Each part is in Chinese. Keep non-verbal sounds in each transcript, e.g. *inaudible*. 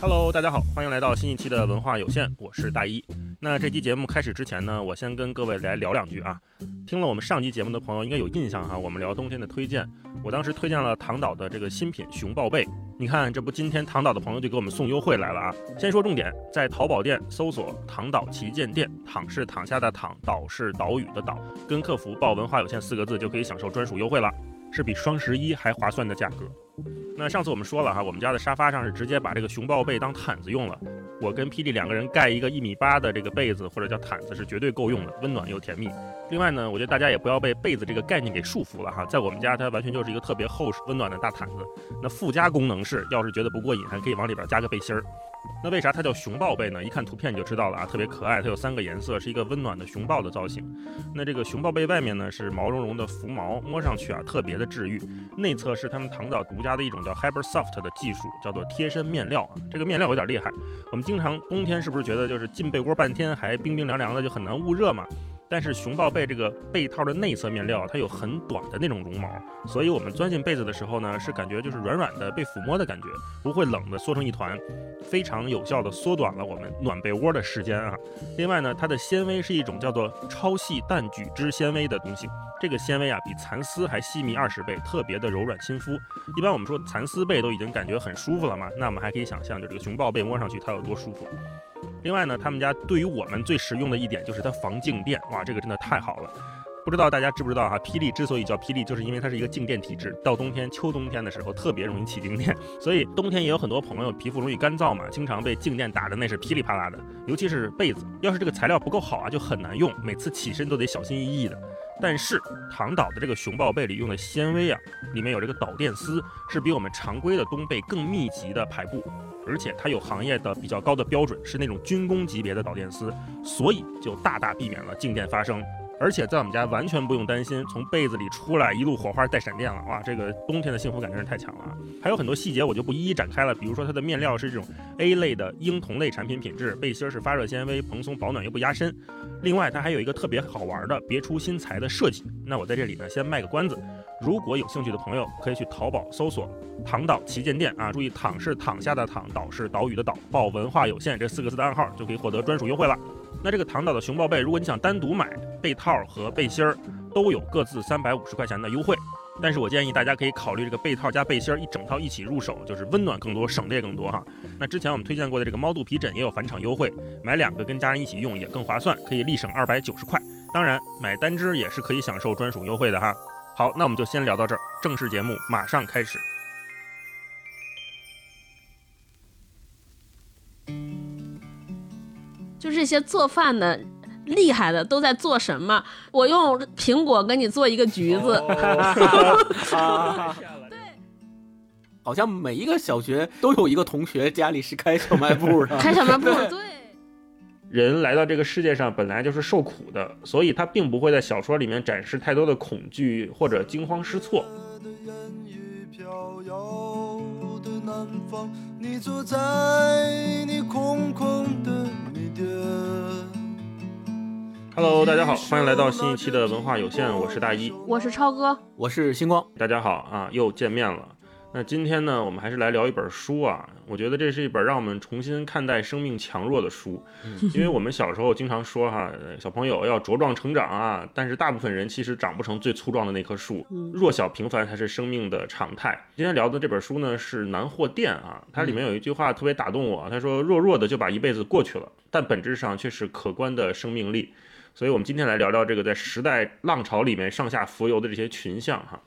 Hello，大家好，欢迎来到新一期的文化有限，我是大一。那这期节目开始之前呢，我先跟各位来聊两句啊。听了我们上期节目的朋友应该有印象哈，我们聊冬天的推荐，我当时推荐了唐岛的这个新品熊抱被。你看，这不今天唐岛的朋友就给我们送优惠来了啊。先说重点，在淘宝店搜索“唐岛旗舰店”，躺是躺下的躺，岛是岛屿的岛，跟客服报“文化有限”四个字就可以享受专属优惠了，是比双十一还划算的价格。那上次我们说了哈，我们家的沙发上是直接把这个熊抱被当毯子用了。我跟霹雳两个人盖一个一米八的这个被子或者叫毯子是绝对够用的，温暖又甜蜜。另外呢，我觉得大家也不要被被子这个概念给束缚了哈，在我们家它完全就是一个特别厚实、温暖的大毯子。那附加功能是，要是觉得不过瘾，还可以往里边加个背心儿。那为啥它叫熊抱被呢？一看图片你就知道了啊，特别可爱。它有三个颜色，是一个温暖的熊抱的造型。那这个熊抱被外面呢是毛茸茸的浮毛，摸上去啊特别的治愈。内侧是他们唐岛独家的一种叫 Hyper Soft 的技术，叫做贴身面料啊。这个面料有点厉害。我们经常冬天是不是觉得就是进被窝半天还冰冰凉凉的，就很难捂热嘛？但是熊抱被这个被套的内侧面料，它有很短的那种绒毛，所以我们钻进被子的时候呢，是感觉就是软软的被抚摸的感觉，不会冷的缩成一团，非常有效的缩短了我们暖被窝的时间啊。另外呢，它的纤维是一种叫做超细淡聚酯纤维的东西，这个纤维啊比蚕丝还细密二十倍，特别的柔软亲肤。一般我们说蚕丝被都已经感觉很舒服了嘛，那我们还可以想象，就这个熊抱被摸上去它有多舒服。另外呢，他们家对于我们最实用的一点就是它防静电，哇，这个真的太好了。不知道大家知不知道哈？霹雳之所以叫霹雳，就是因为它是一个静电体质，到冬天、秋冬天的时候特别容易起静电，所以冬天也有很多朋友皮肤容易干燥嘛，经常被静电打的那是噼里啪啦的。尤其是被子，要是这个材料不够好啊，就很难用，每次起身都得小心翼翼的。但是唐岛的这个熊抱被里用的纤维啊，里面有这个导电丝，是比我们常规的冬被更密集的排布。而且它有行业的比较高的标准，是那种军工级别的导电丝，所以就大大避免了静电发生。而且在我们家完全不用担心从被子里出来一路火花带闪电了，哇，这个冬天的幸福感真是太强了。还有很多细节我就不一一展开了，比如说它的面料是这种 A 类的婴童类产品品质，背心是发热纤维，蓬松保暖又不压身。另外它还有一个特别好玩的别出心裁的设计。那我在这里呢先卖个关子，如果有兴趣的朋友可以去淘宝搜索“躺岛旗舰店”啊，注意“躺”是躺下的“躺”，“岛”是岛屿的“岛”，报“文化有限”这四个字的暗号就可以获得专属优惠了。那这个唐岛的熊抱被，如果你想单独买被套和背心儿，都有各自三百五十块钱的优惠。但是我建议大家可以考虑这个被套加背心儿一整套一起入手，就是温暖更多，省的也更多哈。那之前我们推荐过的这个猫肚皮枕也有返场优惠，买两个跟家人一起用也更划算，可以立省二百九十块。当然买单只也是可以享受专属优惠的哈。好，那我们就先聊到这儿，正式节目马上开始。就这些做饭的厉害的都在做什么？我用苹果给你做一个橘子。*laughs* 对，好像每一个小学都有一个同学家里是开小卖部的。开小卖部，*laughs* 对。人来到这个世界上本来就是受苦的，所以他并不会在小说里面展示太多的恐惧或者惊慌失措。你坐在你空空的 Hello，大家好，欢迎来到新一期的文化有限，我是大一，我是超哥，我是星光，大家好啊，又见面了。那今天呢，我们还是来聊一本书啊。我觉得这是一本让我们重新看待生命强弱的书，因为我们小时候经常说哈，小朋友要茁壮成长啊，但是大部分人其实长不成最粗壮的那棵树，弱小平凡才是生命的常态。今天聊的这本书呢是《南货店》啊，它里面有一句话特别打动我，他说：“弱弱的就把一辈子过去了，但本质上却是可观的生命力。”所以，我们今天来聊聊这个在时代浪潮里面上下浮游的这些群像哈。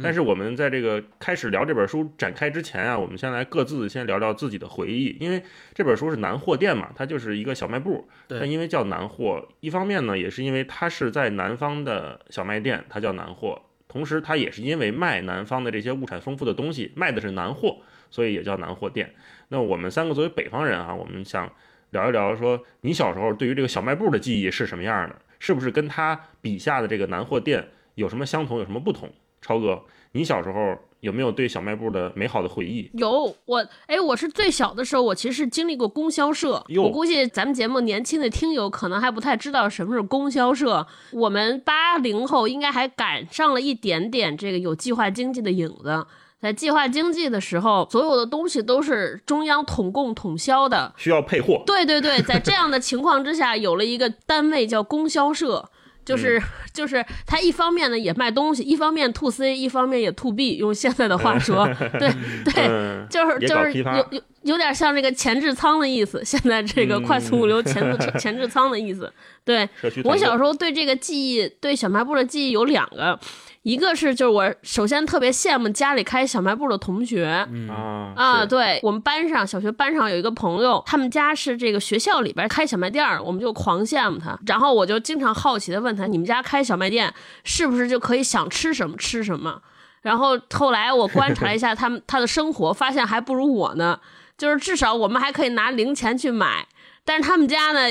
但是我们在这个开始聊这本书展开之前啊，我们先来各自先聊聊自己的回忆，因为这本书是南货店嘛，它就是一个小卖部。但因为叫南货，一方面呢，也是因为它是在南方的小卖店，它叫南货；同时，它也是因为卖南方的这些物产丰富的东西，卖的是南货，所以也叫南货店。那我们三个作为北方人啊，我们想聊一聊，说你小时候对于这个小卖部的记忆是什么样的？是不是跟他笔下的这个南货店有什么相同，有什么不同？超哥，你小时候有没有对小卖部的美好的回忆？有，我哎，我是最小的时候，我其实经历过供销社。我估计咱们节目年轻的听友可能还不太知道什么是供销社。我们八零后应该还赶上了一点点这个有计划经济的影子。在计划经济的时候，所有的东西都是中央统供统销的，需要配货。对对对，在这样的情况之下，有了一个单位叫供销社。就是 *laughs* 就是他一方面呢也卖东西，一方面 to C，一方面也 to B。用现在的话说，*laughs* 对对，就是就是有有有点像这个前置仓的意思。现在这个快速物流前置前置仓的意思。对我小时候对这个记忆，对小卖部的记忆有两个。一个是，就是我首先特别羡慕家里开小卖部的同学，啊啊，对我们班上小学班上有一个朋友，他们家是这个学校里边开小卖店儿，我们就狂羡慕他。然后我就经常好奇的问他，你们家开小卖店是不是就可以想吃什么吃什么？然后后来我观察了一下他们 *laughs* 他的生活，发现还不如我呢，就是至少我们还可以拿零钱去买，但是他们家呢，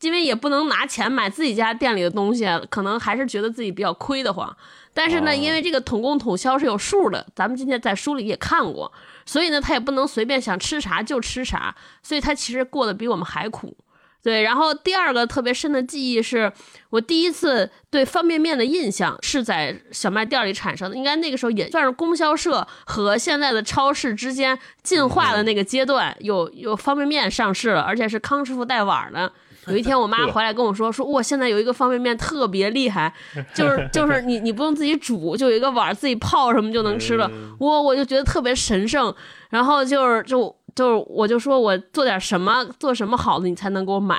因为也不能拿钱买自己家店里的东西，可能还是觉得自己比较亏得慌。但是呢，因为这个统供统销是有数的，咱们今天在书里也看过，所以呢，他也不能随便想吃啥就吃啥，所以他其实过得比我们还苦。对，然后第二个特别深的记忆是我第一次对方便面的印象是在小卖店里产生的，应该那个时候也算是供销社和现在的超市之间进化的那个阶段，有有方便面上市了，而且是康师傅带碗的。有一天，我妈回来跟我说：“说我，现在有一个方便面特别厉害，就是就是你你不用自己煮，就有一个碗自己泡什么就能吃了。”我我就觉得特别神圣，然后就是就。就是我就说我做点什么做什么好的你才能给我买。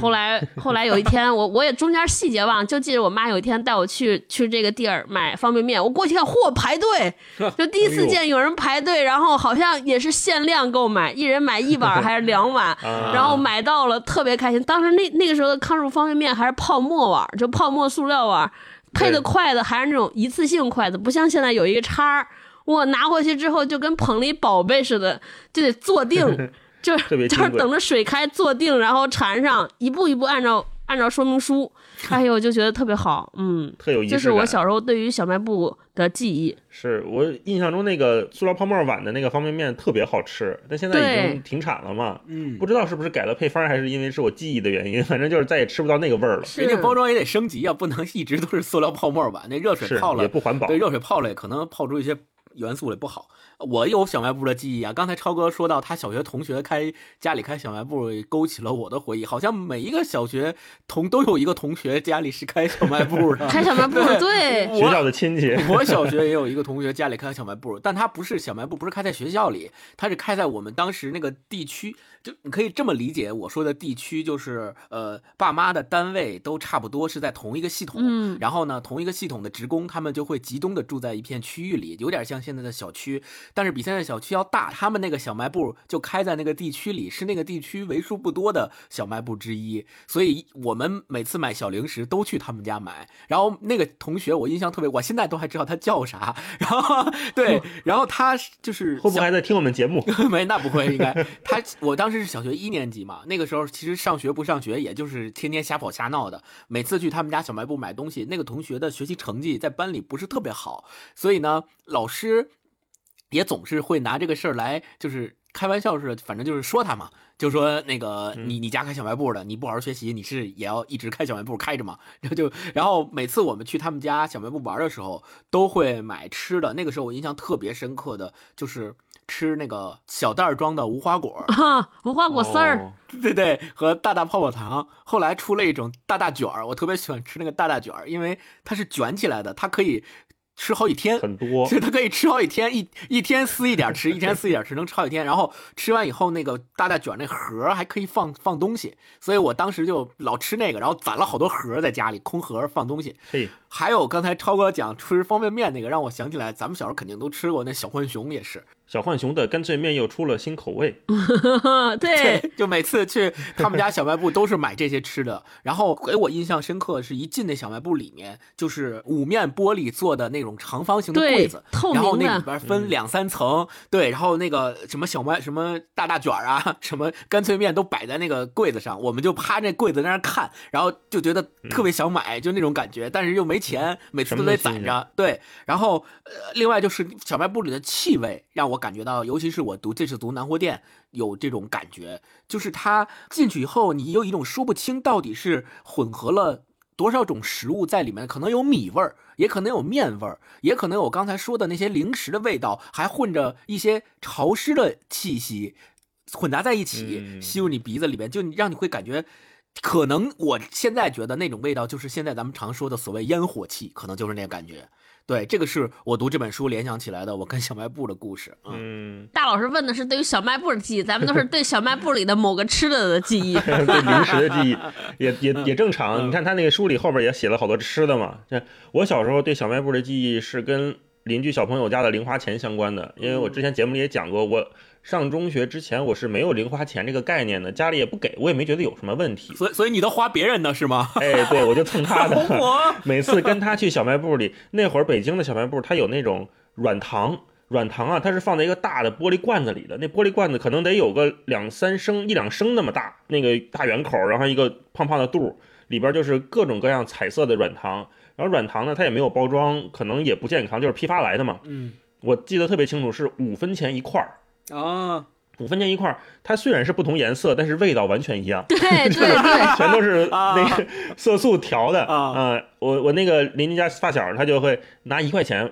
后来后来有一天我我也中间细节忘了，就记得我妈有一天带我去去这个地儿买方便面。我过去看，嚯，排队，*laughs* 就第一次见有人排队，然后好像也是限量购买，一人买一碗还是两碗，*laughs* 然后买到了，特别开心。当时那那个时候的康师傅方便面还是泡沫碗，就泡沫塑料碗，配的筷子还是那种一次性筷子，不像现在有一个叉儿。我拿回去之后就跟捧了一宝贝似的，就得坐定，就 *laughs* 就是等着水开坐定，然后缠上，一步一步按照按照说明书。哎呦，就觉得特别好，嗯，特有意思。这是我小时候对于小卖部的记忆。是我印象中那个塑料泡沫碗的那个方便面特别好吃，但现在已经停产了嘛。嗯，不知道是不是改了配方，还是因为是我记忆的原因，*laughs* 反正就是再也吃不到那个味儿了。人家包装也得升级啊，不能一直都是塑料泡沫碗，那热水泡了也不环保。对，热水泡了也可能泡出一些。元素也不好，我有小卖部的记忆啊。刚才超哥说到他小学同学开家里开小卖部，勾起了我的回忆。好像每一个小学同都有一个同学家里是开小卖部的，*laughs* 开小卖部对，学校的亲戚。我小学也有一个同学家里开小卖部，但他不是小卖部，不是开在学校里，他是开在我们当时那个地区。就你可以这么理解，我说的地区就是呃，爸妈的单位都差不多是在同一个系统，嗯，然后呢，同一个系统的职工他们就会集中的住在一片区域里，有点像现在的小区，但是比现在小区要大。他们那个小卖部就开在那个地区里，是那个地区为数不多的小卖部之一，所以我们每次买小零食都去他们家买。然后那个同学我印象特别，我现在都还知道他叫啥。然后对，*laughs* 然后他就是会不会还在听我们节目？*laughs* 没，那不会，应该他我当时。是小学一年级嘛？那个时候其实上学不上学，也就是天天瞎跑瞎闹的。每次去他们家小卖部买东西，那个同学的学习成绩在班里不是特别好，所以呢，老师也总是会拿这个事儿来，就是开玩笑似的，反正就是说他嘛，就说那个你你家开小卖部的，你不好好学习，你是也要一直开小卖部开着嘛？*laughs* 然后就然后每次我们去他们家小卖部玩的时候，都会买吃的。那个时候我印象特别深刻的就是。吃那个小袋装的无花果，无花果丝儿，*laughs* 对对，和大大泡泡糖。后来出了一种大大卷儿，我特别喜欢吃那个大大卷儿，因为它是卷起来的，它可以。吃好几天，很多，所以它可以吃好几天，一一天撕一点吃，一天撕一点吃，能吃好几天。然后吃完以后，那个大大卷那盒还可以放放东西，所以我当时就老吃那个，然后攒了好多盒在家里，空盒放东西。嘿，还有刚才超哥讲吃方便面那个，让我想起来，咱们小时候肯定都吃过那小浣熊也是。小浣熊的干脆面又出了新口味，*laughs* *laughs* 对，就每次去他们家小卖部都是买这些吃的。然后给我印象深刻的是一进那小卖部里面，就是五面玻璃做的那种长方形的柜子，然后那里边分两三层，对，然后那个什么小麦、什么大大卷啊、什么干脆面都摆在那个柜子上，我们就趴那柜子在那看，然后就觉得特别想买，就那种感觉，但是又没钱，每次都得攒着。对，然后呃，另外就是小卖部里的气味让我。感觉到，尤其是我读这次读南货店，有这种感觉，就是它进去以后，你有一种说不清到底是混合了多少种食物在里面，可能有米味儿，也可能有面味儿，也可能有我刚才说的那些零食的味道，还混着一些潮湿的气息，混杂在一起，嗯吸入你鼻子里面，就让你会感觉。可能我现在觉得那种味道，就是现在咱们常说的所谓烟火气，可能就是那个感觉。对，这个是我读这本书联想起来的，我跟小卖部的故事。嗯，嗯，大老师问的是对于小卖部的记忆，咱们都是对小卖部里的某个吃的的记忆。*laughs* 对零食的记忆 *laughs* 也也也正常。你看他那个书里后边也写了好多吃的嘛。这我小时候对小卖部的记忆是跟邻居小朋友家的零花钱相关的，因为我之前节目里也讲过，我上中学之前我是没有零花钱这个概念的，家里也不给我，也没觉得有什么问题。所以所以你都花别人的是吗？*laughs* 哎，对，我就蹭他的。我每次跟他去小卖部里，那会儿北京的小卖部它有那种软糖，软糖啊，它是放在一个大的玻璃罐子里的，那玻璃罐子可能得有个两三升、一两升那么大，那个大圆口，然后一个胖胖的肚，里边就是各种各样彩色的软糖。然后软糖呢，它也没有包装，可能也不健康，就是批发来的嘛。嗯我记得特别清楚，是五分钱一块儿，啊，五分钱一块儿，它虽然是不同颜色，但是味道完全一样。对对对，*laughs* 全都是啊那个色素调的啊呃我我那个邻居家发小，他就会拿一块钱，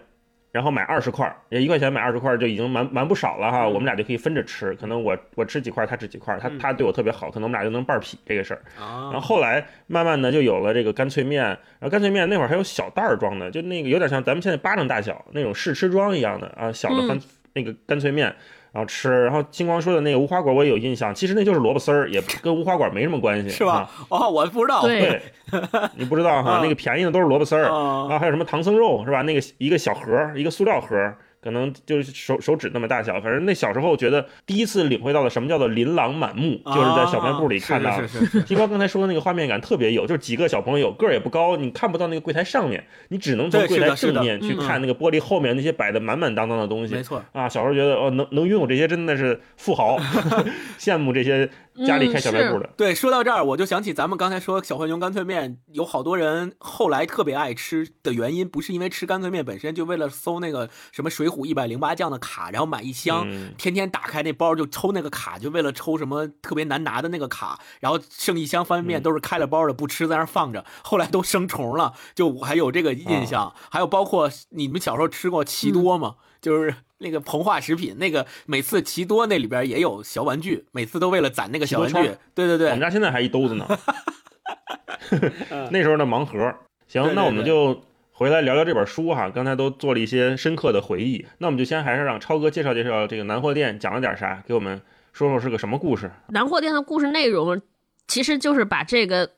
然后买二十块一块钱买二十块儿就已经蛮蛮不少了哈。嗯我们俩就可以分着吃，可能我我吃几块儿，他吃几块儿，他嗯他对我特别好，可能我们俩就能半儿劈这个事儿。啊，然后后来慢慢的就有了这个干脆面，然后干脆面那会儿还有小袋儿装的，就那个有点像咱们现在巴掌大小那种试吃装一样的啊，小的干、那个干脆面。然后吃，然后金光说的那个无花果我也有印象，其实那就是萝卜丝儿，也跟无花果没什么关系，是吧？哦，我不知道。对对，你不知道哈，啊那个便宜的都是萝卜丝儿，啊然后还有什么唐僧肉是吧？那个一个小盒儿，一个塑料盒儿，可能就是手手指那么大小。反正那小时候觉得第一次领会到了什么叫做琳琅满目，就是在小卖部里看到的。啊是是是 *laughs* 是金光刚才说的那个画面感特别有，就是几个小朋友个儿也不高，你看不到那个柜台上面，你只能从柜台正面去嗯看那个玻璃后面那些摆的满满当当的东西没。错。啊，小时候觉得哦，能能拥有这些真的是富豪，*laughs* 羡慕这些家里开小卖部的。对，说到这儿，我就想起咱们刚才说小浣熊干脆面，有好多人后来特别爱吃的原因，不是因为吃干脆面本身，就为了搜那个什么《水浒一百零八将》的卡，然后买一箱，嗯天天打开那包就抽那个卡，就为了抽什么特别难拿的那个卡，然后剩一箱方便面嗯都是开了包的，不吃在那儿放着，后来都生虫了，就我还有这个印象。啊还有包括你们小时候吃过奇多吗？就是那个膨化食品，那个每次奇多那里边也有小玩具，每次都为了攒那个小玩具。对对对我们，家现在还一兜子呢。*laughs* 那时候的盲盒。行，对对那我们就回来聊聊这本书哈。刚才都做了一些深刻的回忆，那我们就先还是让超哥介绍介绍这个南货店讲了点啥，给我们说说是个什么故事。南货店的故事内容其实就是把这个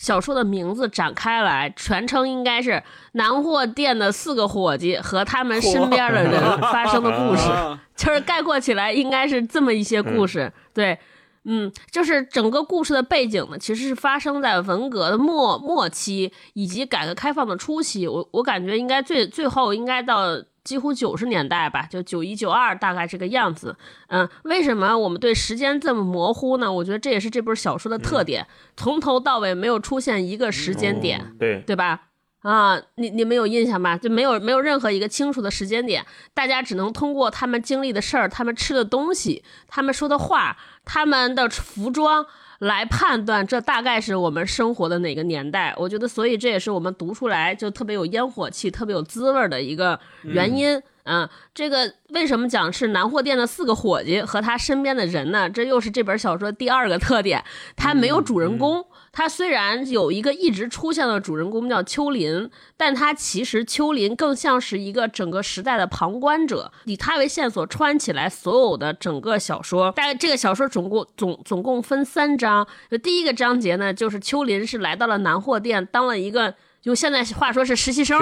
小说的名字展开来，全称应该是南货店的四个伙计和他们身边的人 *laughs* 发生的故事。啊就是概括起来应该是这么一些故事，对。嗯，就是整个故事的背景呢，其实是发生在文革的末末期以及改革开放的初期。我我感觉应该最最后应该到几乎九十年代吧，就九一九二大概这个样子。嗯，为什么我们对时间这么模糊呢？我觉得这也是这本小说的特点，从头到尾没有出现一个时间点。哦对，对吧？啊，你你们有印象吧？就没有没有任何一个清楚的时间点，大家只能通过他们经历的事儿、他们吃的东西、他们说的话、他们的服装来判断这大概是我们生活的哪个年代。我觉得，所以这也是我们读出来就特别有烟火气、特别有滋味儿的一个原因。嗯，这个为什么讲是南货店的四个伙计和他身边的人呢？这又是这本小说第二个特点，他没有主人公。他虽然有一个一直出现的主人公叫秋林，但他其实秋林更像是一个整个时代的旁观者，以他为线索穿起来所有的整个小说。大概这个小说总共总总共分三章，就第一个章节呢，就是秋林是来到了南货店，当了一个用现在话说是实习生，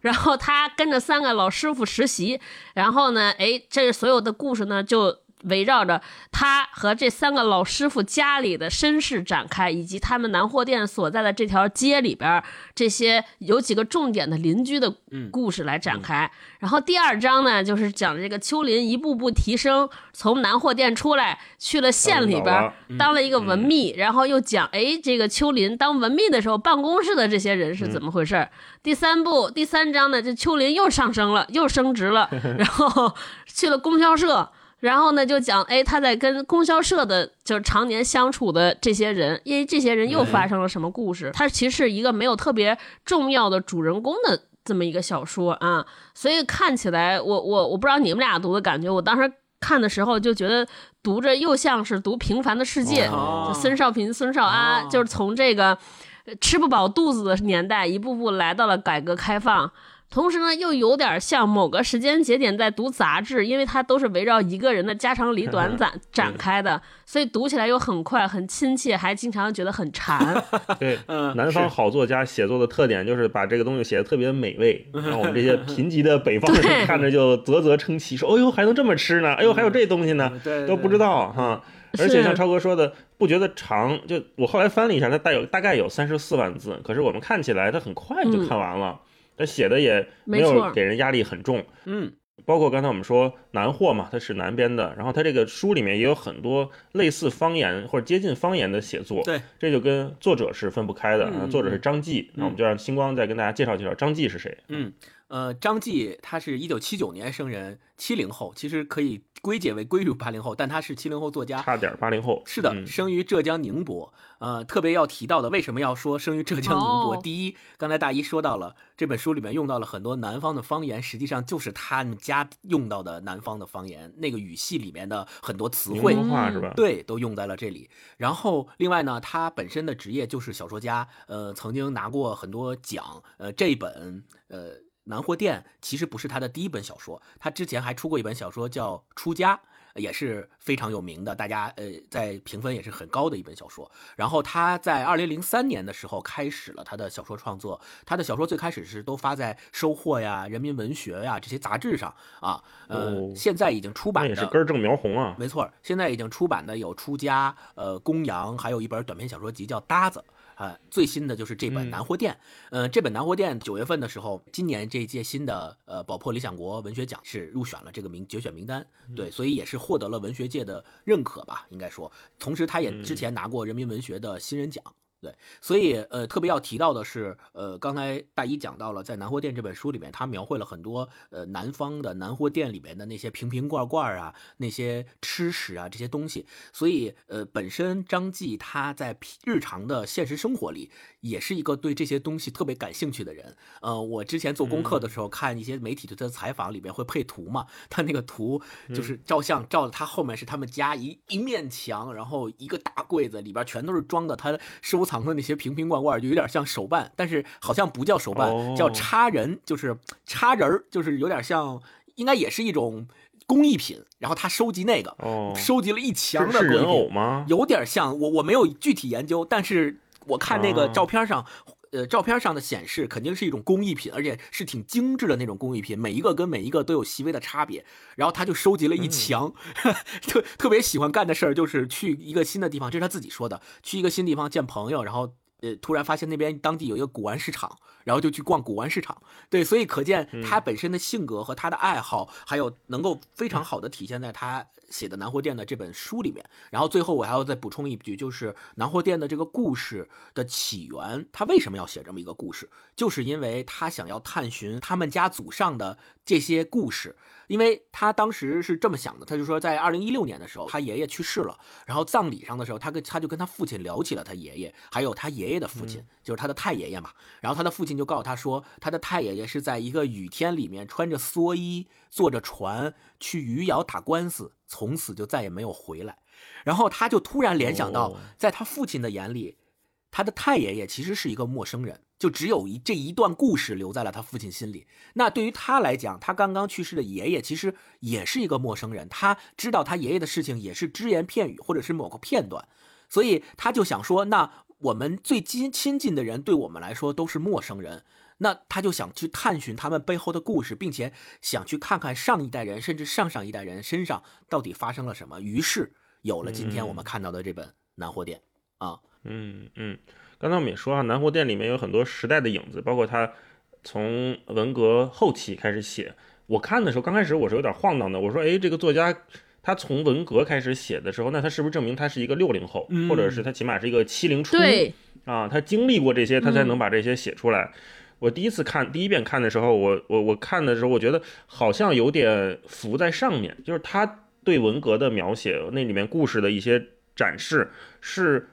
然后他跟着三个老师傅实习，然后呢，哎，这所有的故事呢就围绕着他和这三个老师傅家里的身世展开，以及他们南货店所在的这条街里边儿这些有几个重点的邻居的故事来展开。然后第二章呢，就是讲这个秋林一步步提升，从南货店出来去了县里边儿当了一个文秘，然后又讲哎，这个秋林当文秘的时候，办公室的这些人是怎么回事儿。第三部第三章呢，这秋林又上升了，又升职了，*laughs* 然后去了供销社。然后呢，就讲，哎，他在跟供销社的，就是常年相处的这些人，因为这些人又发生了什么故事？他其实是一个没有特别重要的主人公的这么一个小说啊，所以看起来，我我我不知道你们俩读的感觉，我当时看的时候就觉得读着又像是读《平凡的世界》，就孙少平、孙少安，就是从这个吃不饱肚子的年代一步步来到了改革开放。同时呢，又有点像某个时间节点在读杂志，因为它都是围绕一个人的家长里短展 *laughs* 展开的，所以读起来又很快、很亲切，还经常觉得很馋。*laughs* 对，南方好作家写作的特点就是把这个东西写的特别美味，*laughs* 让我们这些贫瘠的北方人看着就啧啧称奇，说：“哎呦，还能这么吃呢？哎呦，还有这东西呢，都不知道哈。”而且像超哥说的，不觉得长，就我后来翻了一下，它带有大概有三十四万字，可是我们看起来它很快就看完了。他写的也没有给人压力很重，嗯，包括刚才我们说南货嘛，它是南边的，然后它这个书里面也有很多类似方言或者接近方言的写作，对，这就跟作者是分不开的，作者是张继，那我们就让星光再跟大家介绍介绍张继是谁，嗯。呃，张继他是一九七九年生人，七零后，其实可以归结为归入八零后，但他是七零后作家，差点八零后。是的，生于浙江宁波。呃，特别要提到的，为什么要说生于浙江宁波？第一，刚才大一说到了这本书里面用到了很多南方的方言，实际上就是他们家用到的南方的方言，那个语系里面的很多词汇，是吧？对，都用在了这里。然后，另外呢，他本身的职业就是小说家，呃，曾经拿过很多奖。呃，这本，呃。南货店其实不是他的第一本小说，他之前还出过一本小说叫《出家》，也是非常有名的，大家呃在评分也是很高的一本小说。然后他在二零零三年的时候开始了他的小说创作，他的小说最开始是都发在《收获》呀、《人民文学》呀这些杂志上啊，呃，现在已经出版的也是根正苗红啊，没错，现在已经出版的有《出家》、呃《公羊》，还有一本短篇小说集叫《搭子》。呃，最新的就是这本《南货店》。嗯，这本《南货店》九月份的时候，今年这一届新的呃宝珀理想国文学奖是入选了这个名决选名单。对，所以也是获得了文学界的认可吧，应该说。同时，他也之前拿过人民文学的新人奖。对，所以呃，特别要提到的是，呃，刚才大一讲到了，在《南货店》这本书里面，他描绘了很多呃南方的南货店里面的那些瓶瓶罐罐啊，那些吃食啊这些东西。所以呃，本身张继他在日常的现实生活里，也是一个对这些东西特别感兴趣的人。呃，我之前做功课的时候，看一些媒体对他的采访，里面会配图嘛，他那个图就是照相照的，他后面是他们家一一面墙，然后一个大柜子里边全都是装的他收藏。藏的那些瓶瓶罐罐就有点像手办，但是好像不叫手办，叫插人，就是插人儿，就是有点像，应该也是一种工艺品。然后他收集那个，收集了一墙的人偶吗？有点像，我我没有具体研究，但是我看那个照片上。呃，照片上的显示肯定是一种工艺品，而且是挺精致的那种工艺品，每一个跟每一个都有细微的差别。然后他就收集了一墙，*laughs* 特特别喜欢干的事儿就是去一个新的地方，这是他自己说的，去一个新地方见朋友，然后呃突然发现那边当地有一个古玩市场，然后就去逛古玩市场。对，所以可见他本身的性格和他的爱好，还有能够非常好的体现在他。写的《南货店》的这本书里面，然后最后我还要再补充一句，就是《南货店》的这个故事的起源，他为什么要写这么一个故事？就是因为他想要探寻他们家祖上的这些故事，因为他当时是这么想的，他就说在二零一六年的时候，他爷爷去世了，然后葬礼上的时候，他跟他就跟他父亲聊起了他爷爷，还有他爷爷的父亲，就是他的太爷爷嘛。然后他的父亲就告诉他说，他的太爷爷是在一个雨天里面穿着蓑衣，坐着船去余姚打官司。从此就再也没有回来，然后他就突然联想到，在他父亲的眼里，他的太爷爷其实是一个陌生人，就只有一这一段故事留在了他父亲心里。那对于他来讲，他刚刚去世的爷爷其实也是一个陌生人，他知道他爷爷的事情也是只言片语或者是某个片段，所以他就想说，那我们最亲亲近的人对我们来说都是陌生人。那他就想去探寻他们背后的故事，并且想去看看上一代人甚至上上一代人身上到底发生了什么。于是有了今天我们看到的这本《南货店》啊，嗯嗯。刚才我们也说啊，《南货店》里面有很多时代的影子，包括他从文革后期开始写。我看的时候，刚开始我是有点晃荡的。我说，哎，这个作家他从文革开始写的时候，那他是不是证明他是一个六零后，或者是他起码是一个七零初？对啊，他经历过这些，他才能把这些写出来。我第一次看第一遍看的时候，我我我看的时候，我觉得好像有点浮在上面，就是他对文革的描写，那里面故事的一些展示是，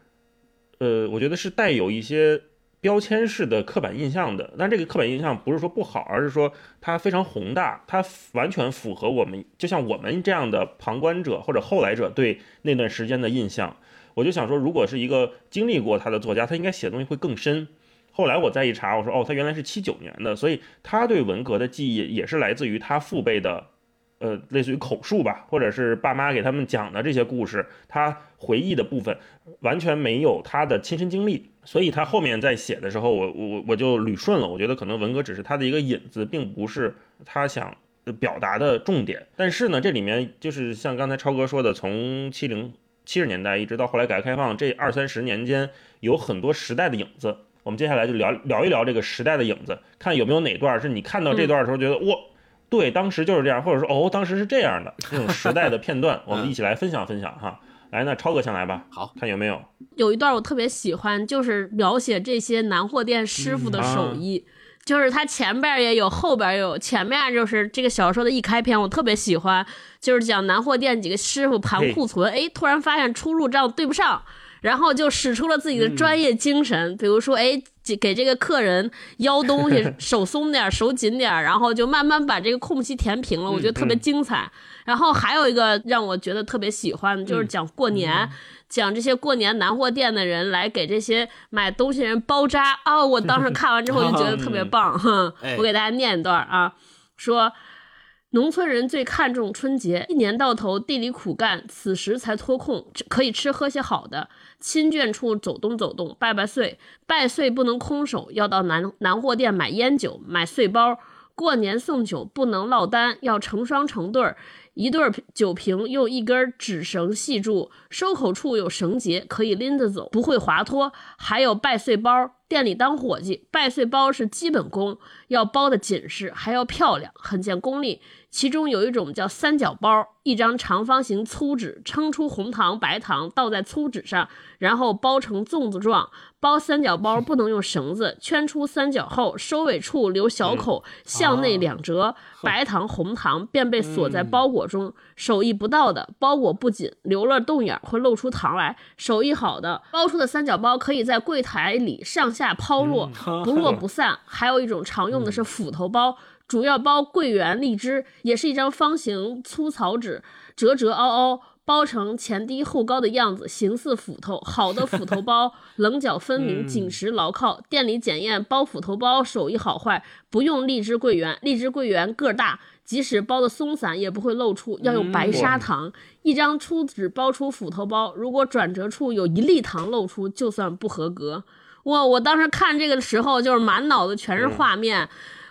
呃，我觉得是带有一些标签式的刻板印象的。但这个刻板印象不是说不好，而是说它非常宏大，它完全符合我们，就像我们这样的旁观者或者后来者对那段时间的印象。我就想说，如果是一个经历过他的作家，他应该写的东西会更深。后来我再一查，我说哦，他原来是七九年的，所以他对文革的记忆也是来自于他父辈的，呃，类似于口述吧，或者是爸妈给他们讲的这些故事，他回忆的部分完全没有他的亲身经历，所以他后面在写的时候，我我我就捋顺了，我觉得可能文革只是他的一个引子，并不是他想表达的重点。但是呢，这里面就是像刚才超哥说的，从七零七十年代一直到后来改革开放这二三十年间，有很多时代的影子。我们接下来就聊聊一聊这个时代的影子，看有没有哪段是你看到这段的时候觉得哇，对，当时就是这样，或者说哦，当时是这样的这种时代的片段，我们一起来分享分享哈。来，那超哥先来吧，好看有没有？有一段我特别喜欢，就是描写这些南货店师傅的手艺，就是他前边也有，后边也有。前面就是这个小说的一开篇，我特别喜欢，就是讲南货店几个师傅盘库存，哎，突然发现出入账对不上。然后就使出了自己的专业精神，比如说，哎，给这个客人腰 *laughs* 东西，手松点，手紧点，然后就慢慢把这个空隙填平了。我觉得特别精彩。然后还有一个让我觉得特别喜欢，就是讲过年，讲这些过年南货店的人来给这些买东西人包扎啊。我当时看完之后就觉得特别 *laughs* 棒，哼，我给大家念一段啊，说。农村人最看重春节，一年到头地里苦干，此时才脱空，可以吃喝些好的。亲眷处走动走动，拜拜岁，拜岁不能空手，要到南南货店买烟酒，买岁包。过年送酒不能落单，要成双成对儿。一对酒瓶用一根纸绳系住，收口处有绳结，可以拎着走，不会滑脱。还有拜岁包，店里当伙计，拜岁包是基本功，要包的紧实，还要漂亮，很见功力。其中有一种叫三角包，一张长方形粗纸，称出红糖、白糖，倒在粗纸上，然后包成粽子状。包三角包不能用绳子，圈出三角后，收尾处留小口，向内两折，白糖、红糖便被锁在包裹中。手艺不到的，包裹不紧，留了洞眼会露出糖来；手艺好的，包出的三角包可以在柜台里上下抛落，不落不散。还有一种常用的是斧头包。主要包桂圆、荔枝，也是一张方形粗草纸，折折凹凹，包成前低后高的样子，形似斧头。好的斧头包棱角分明，紧实牢靠。店里检验包斧头包手艺好坏，不用荔枝桂圆，荔枝桂圆个大，即使包的松散也不会露出。要用白砂糖，一张粗纸包出斧头包，如果转折处有一粒糖露出，就算不合格。我我当时看这个的时候，就是满脑子全是画面。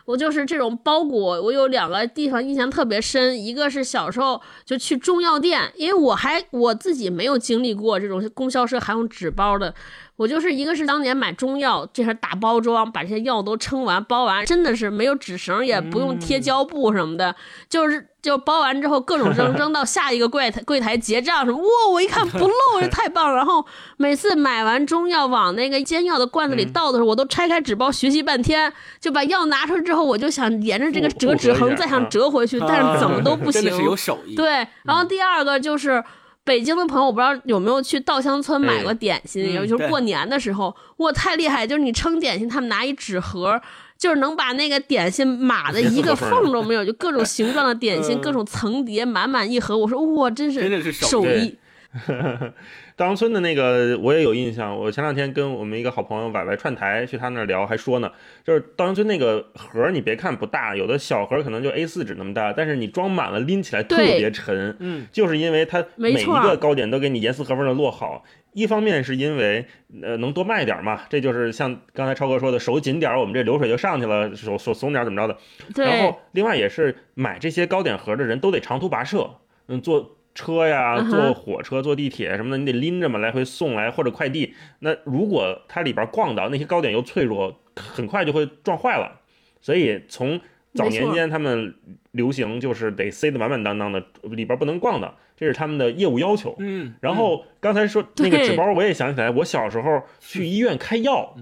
我就是这种包裹，我有两个地方印象特别深，一个是小时候就去中药店，因为我还我自己没有经历过这种供销社还用纸包的。我就是一个是当年买中药，这是大包装，把这些药都称完包完，真的是没有纸绳，也不用贴胶布什么的，就是就包完之后各种扔 *laughs* 扔到下一个柜台柜台结账什么。哇，我一看不漏，这太棒了。然后每次买完中药往那个煎药的罐子里倒的时候，我都拆开纸包学习半天，就把药拿出来之后，我就想沿着这个折纸横再想折回去，但是怎么都不行。有手艺。对，然后第二个就是。北京的朋友，我不知道有没有去稻香村买过点心，尤其是过年的时候，哇，太厉害！就是你称点心，他们拿一纸盒，就是能把那个点心码的一个缝都没有，就各种形状的点心，各种层叠，满满一盒。我说哇，真是手艺。*laughs* 稻香村的那个我也有印象，我前两天跟我们一个好朋友崴崴串台去他那儿聊，还说呢，就是稻香村那个盒，你别看不大，有的小盒可能就 A 四纸那么大，但是你装满了拎起来特别沉，嗯，就是因为它每一个糕点都给你严丝合缝的摞好，一方面是因为呃能多卖点嘛，这就是像刚才超哥说的，手紧点我们这流水就上去了，手手松点怎么着的，然后另外也是买这些糕点盒的人都得长途跋涉，嗯，做。车呀，坐火车、坐地铁什么的，你得拎着嘛，来回送来或者快递。那如果它里边逛到那些糕点又脆弱，很快就会撞坏了。所以从早年间他们流行就是得塞得满满当当的，里边不能逛的，这是他们的业务要求。嗯。然后刚才说那个纸包，我也想起来，我小时候去医院开药，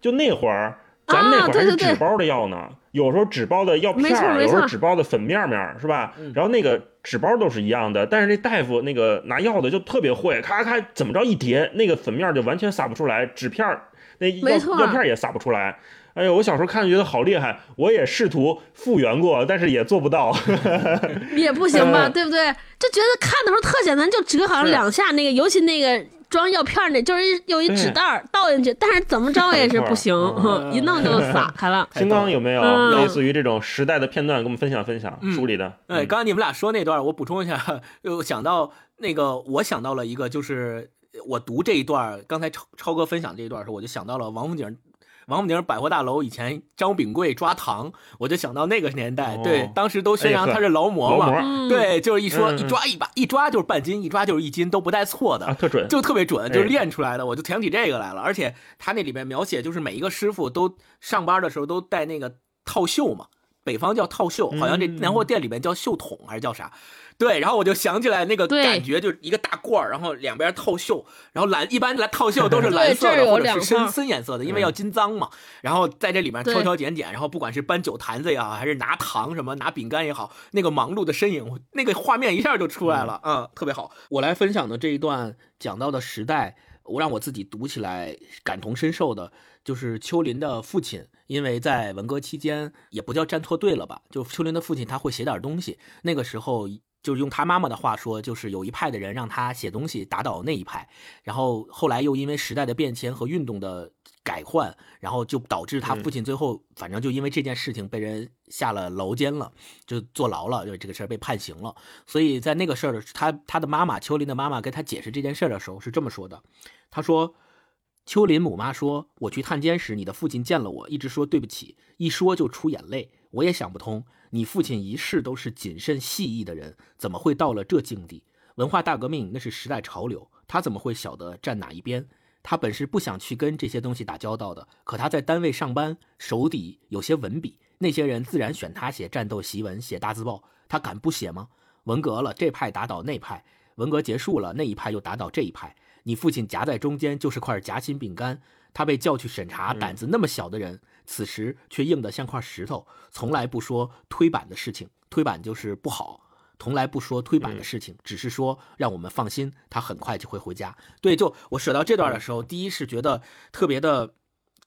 就那会儿咱们那会儿还是纸包的药呢，有时候纸包的药片儿，没错没有时候错纸包的粉面面儿，是吧嗯？然后那个纸包都是一样的，但是那大夫那个拿药的就特别会，咔咔怎么着一叠，那个粉面儿就完全撒不出来，纸片儿那药没错药片儿也撒不出来。哎呦，我小时候看觉得好厉害，我也试图复原过，但是也做不到。*laughs* 也不行吧，嗯对不对？就觉得看的时候特简单，就折好像两下，那个尤其那个装药片儿那，就是一有一纸袋儿倒进去，但是怎么着也是不行，一弄就撒开了。金刚有没有嗯类似于这种时代的片段，跟我们分享分享？书里的，哎，刚刚才你们俩说那段，我补充一下，又想到那个，我想到了一个，就是我读这一段，刚才超超哥分享这一段的时候，我就想到了王府井。王府井百货大楼以前张炳贵抓糖，我就想到那个年代，哦对，当时都宣扬他是劳模嘛，对，就是一说一抓一把，一抓就是半斤，一抓就是一斤，都不带错的啊，特准。就特别准，就是哎练出来的，我就想起这个来了。而且他那里面描写，就是每一个师傅都上班的时候都带那个套袖嘛，北方叫套袖，好像这嗯年货店里面叫袖筒还是叫啥？对，然后我就想起来那个感觉，就是一个大罐儿，然后两边套袖，然后蓝一般来套袖都是蓝色的或者是深深颜色的，因为嗯要金脏嘛。然后在这里面挑挑拣拣，然后不管是搬酒坛子也好，还是拿糖什么拿饼干也好，那个忙碌的身影，那个画面一下就出来了，嗯，特别好。我来分享的这一段讲到的时代，我让我自己读起来感同身受的，就是秋林的父亲，因为在文革期间也不叫站错队了吧，就秋林的父亲他会写点东西，那个时候。就是用他妈妈的话说，就是有一派的人让他写东西打倒那一派，然后后来又因为时代的变迁和运动的改换，然后就导致他父亲最后反正就因为这件事情被人下了牢监了，就坐牢了，就这个事儿被判刑了。所以在那个事儿的他他的妈妈秋林的妈妈跟他解释这件事儿的时候是这么说的，他说。秋林母妈说：“我去探监时，你的父亲见了我，一直说对不起，一说就出眼泪。我也想不通，你父亲一世都是谨慎细意的人，怎么会到了这境地？文化大革命那是时代潮流，他怎么会晓得站哪一边？他本是不想去跟这些东西打交道的，可他在单位上班，手底有些文笔，那些人自然选他写战斗檄文、写大字报，他敢不写吗？文革了，这派打倒那派；文革结束了，那一派又打倒这一派。你父亲夹在中间，就是块夹心饼干。他被叫去审查，胆子那么小的人，此时却硬得像块石头，从来不说推板的事情。推板就是不好。从来不说推板的事情，只是说让我们放心，他很快就会回家。对，就我舍到这段的时候，第一是觉得特别的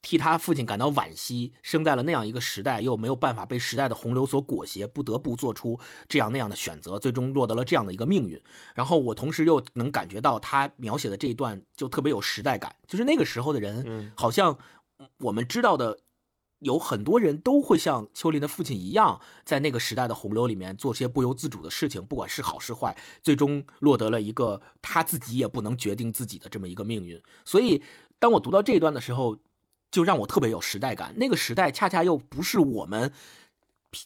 替他父亲感到惋惜，生在了那样一个时代，又没有办法被时代的洪流所裹挟，不得不做出这样那样的选择，最终落得了这样的一个命运。然后我同时又能感觉到他描写的这一段就特别有时代感，就是那个时候的人嗯，好像我们知道的。有很多人都会像秋林的父亲一样，在那个时代的洪流里面做些不由自主的事情，不管是好是坏，最终落得了一个他自己也不能决定自己的这么一个命运。所以，当我读到这一段的时候，就让我特别有时代感。那个时代恰恰又不是我们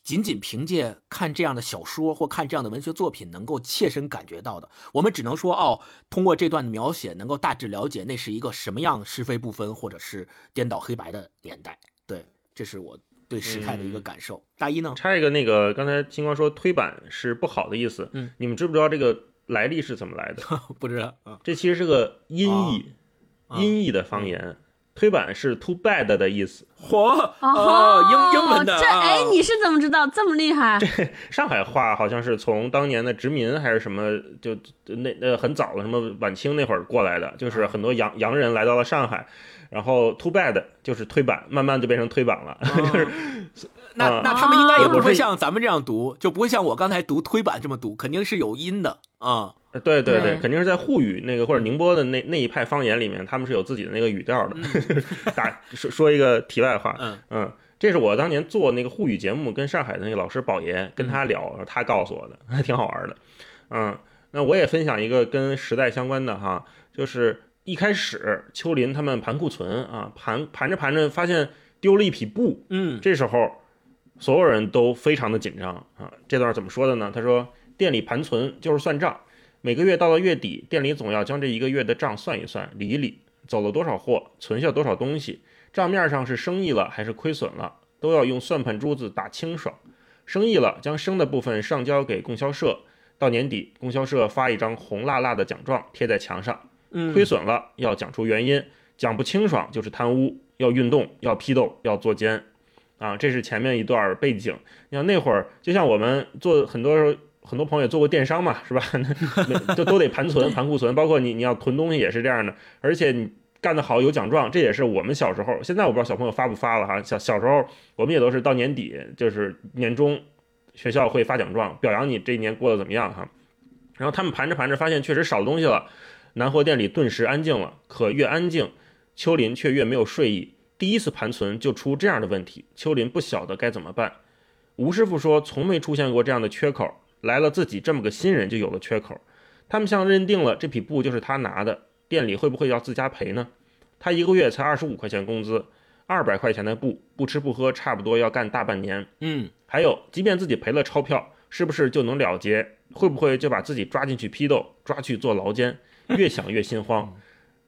仅仅凭借看这样的小说或看这样的文学作品能够切身感觉到的。我们只能说，哦，通过这段的描写，能够大致了解那是一个什么样是非不分或者是颠倒黑白的年代。对，这是我对时态的一个感受。大一呢？插一个，那个刚才星光说推板是不好的意思，嗯，你们知不知道这个来历是怎么来的？*laughs* 不知道啊。这其实是个音译，啊音译的方言。推板是 too bad 的意思。嚯哦，英英文的啊这哎，你是怎么知道这么厉害？*laughs* 这上海话好像是从当年的殖民还是什么，就就那呃很早的什么晚清那会儿过来的，就是很多洋洋人来到了上海，然后 too bad 就是推板，慢慢就变成推板了。*laughs* 就是 *laughs* 那啊那他们应该也不会像咱们这样读，就不会像我刚才读推板这么读，肯定是有音的啊。呃对对对肯定是在沪语那个或者宁波的那那一派方言里面，他们是有自己的那个语调的。*laughs* 打说说一个题外话，嗯嗯，这是我当年做那个沪语节目，跟上海的那个老师宝爷跟他聊，他告诉我的，还挺好玩的。嗯，那我也分享一个跟时代相关的哈，就是一开始秋林他们盘库存啊，盘盘着盘着发现丢了一匹布，嗯这时候所有人都非常的紧张啊。这段怎么说的呢？他说店里盘存就是算账，每个月到了月底，店里总要将这一个月的账算一算，理一理，走了多少货，存下多少东西，账面上是生意了还是亏损了，都要用算盘珠子打清爽。生意了，将生的部分上交给供销社，到年底供销社发一张红辣辣的奖状贴在墙上。亏损了要讲出原因，讲不清爽就是贪污，要运动，要批斗，要做奸，啊，这是前面一段背景。你像那会儿，就像我们做很多时候，很多朋友也做过电商嘛，是吧？*laughs* 就都得盘存、盘库存，包括你你要囤东西也是这样的。而且你干得好有奖状，这也是我们小时候。现在我不知道小朋友发不发了哈。小小时候我们也都是到年底，就是年终，学校会发奖状，表扬你这一年过得怎么样哈。然后他们盘着盘着，发现确实少东西了，南货店里顿时安静了。可越安静，秋林却越没有睡意。第一次盘存就出这样的问题，秋林不晓得该怎么办。吴师傅说，从没出现过这样的缺口，来了自己这么个新人就有了缺口。他们像认定了这匹布就是他拿的，店里会不会要自家赔呢？他一个月才二十五块钱工资，二百块钱的布，不吃不喝，差不多要干大半年。嗯，还有，即便自己赔了钞票，是不是就能了结？会不会就把自己抓进去批斗，抓去做牢监？越想越心慌。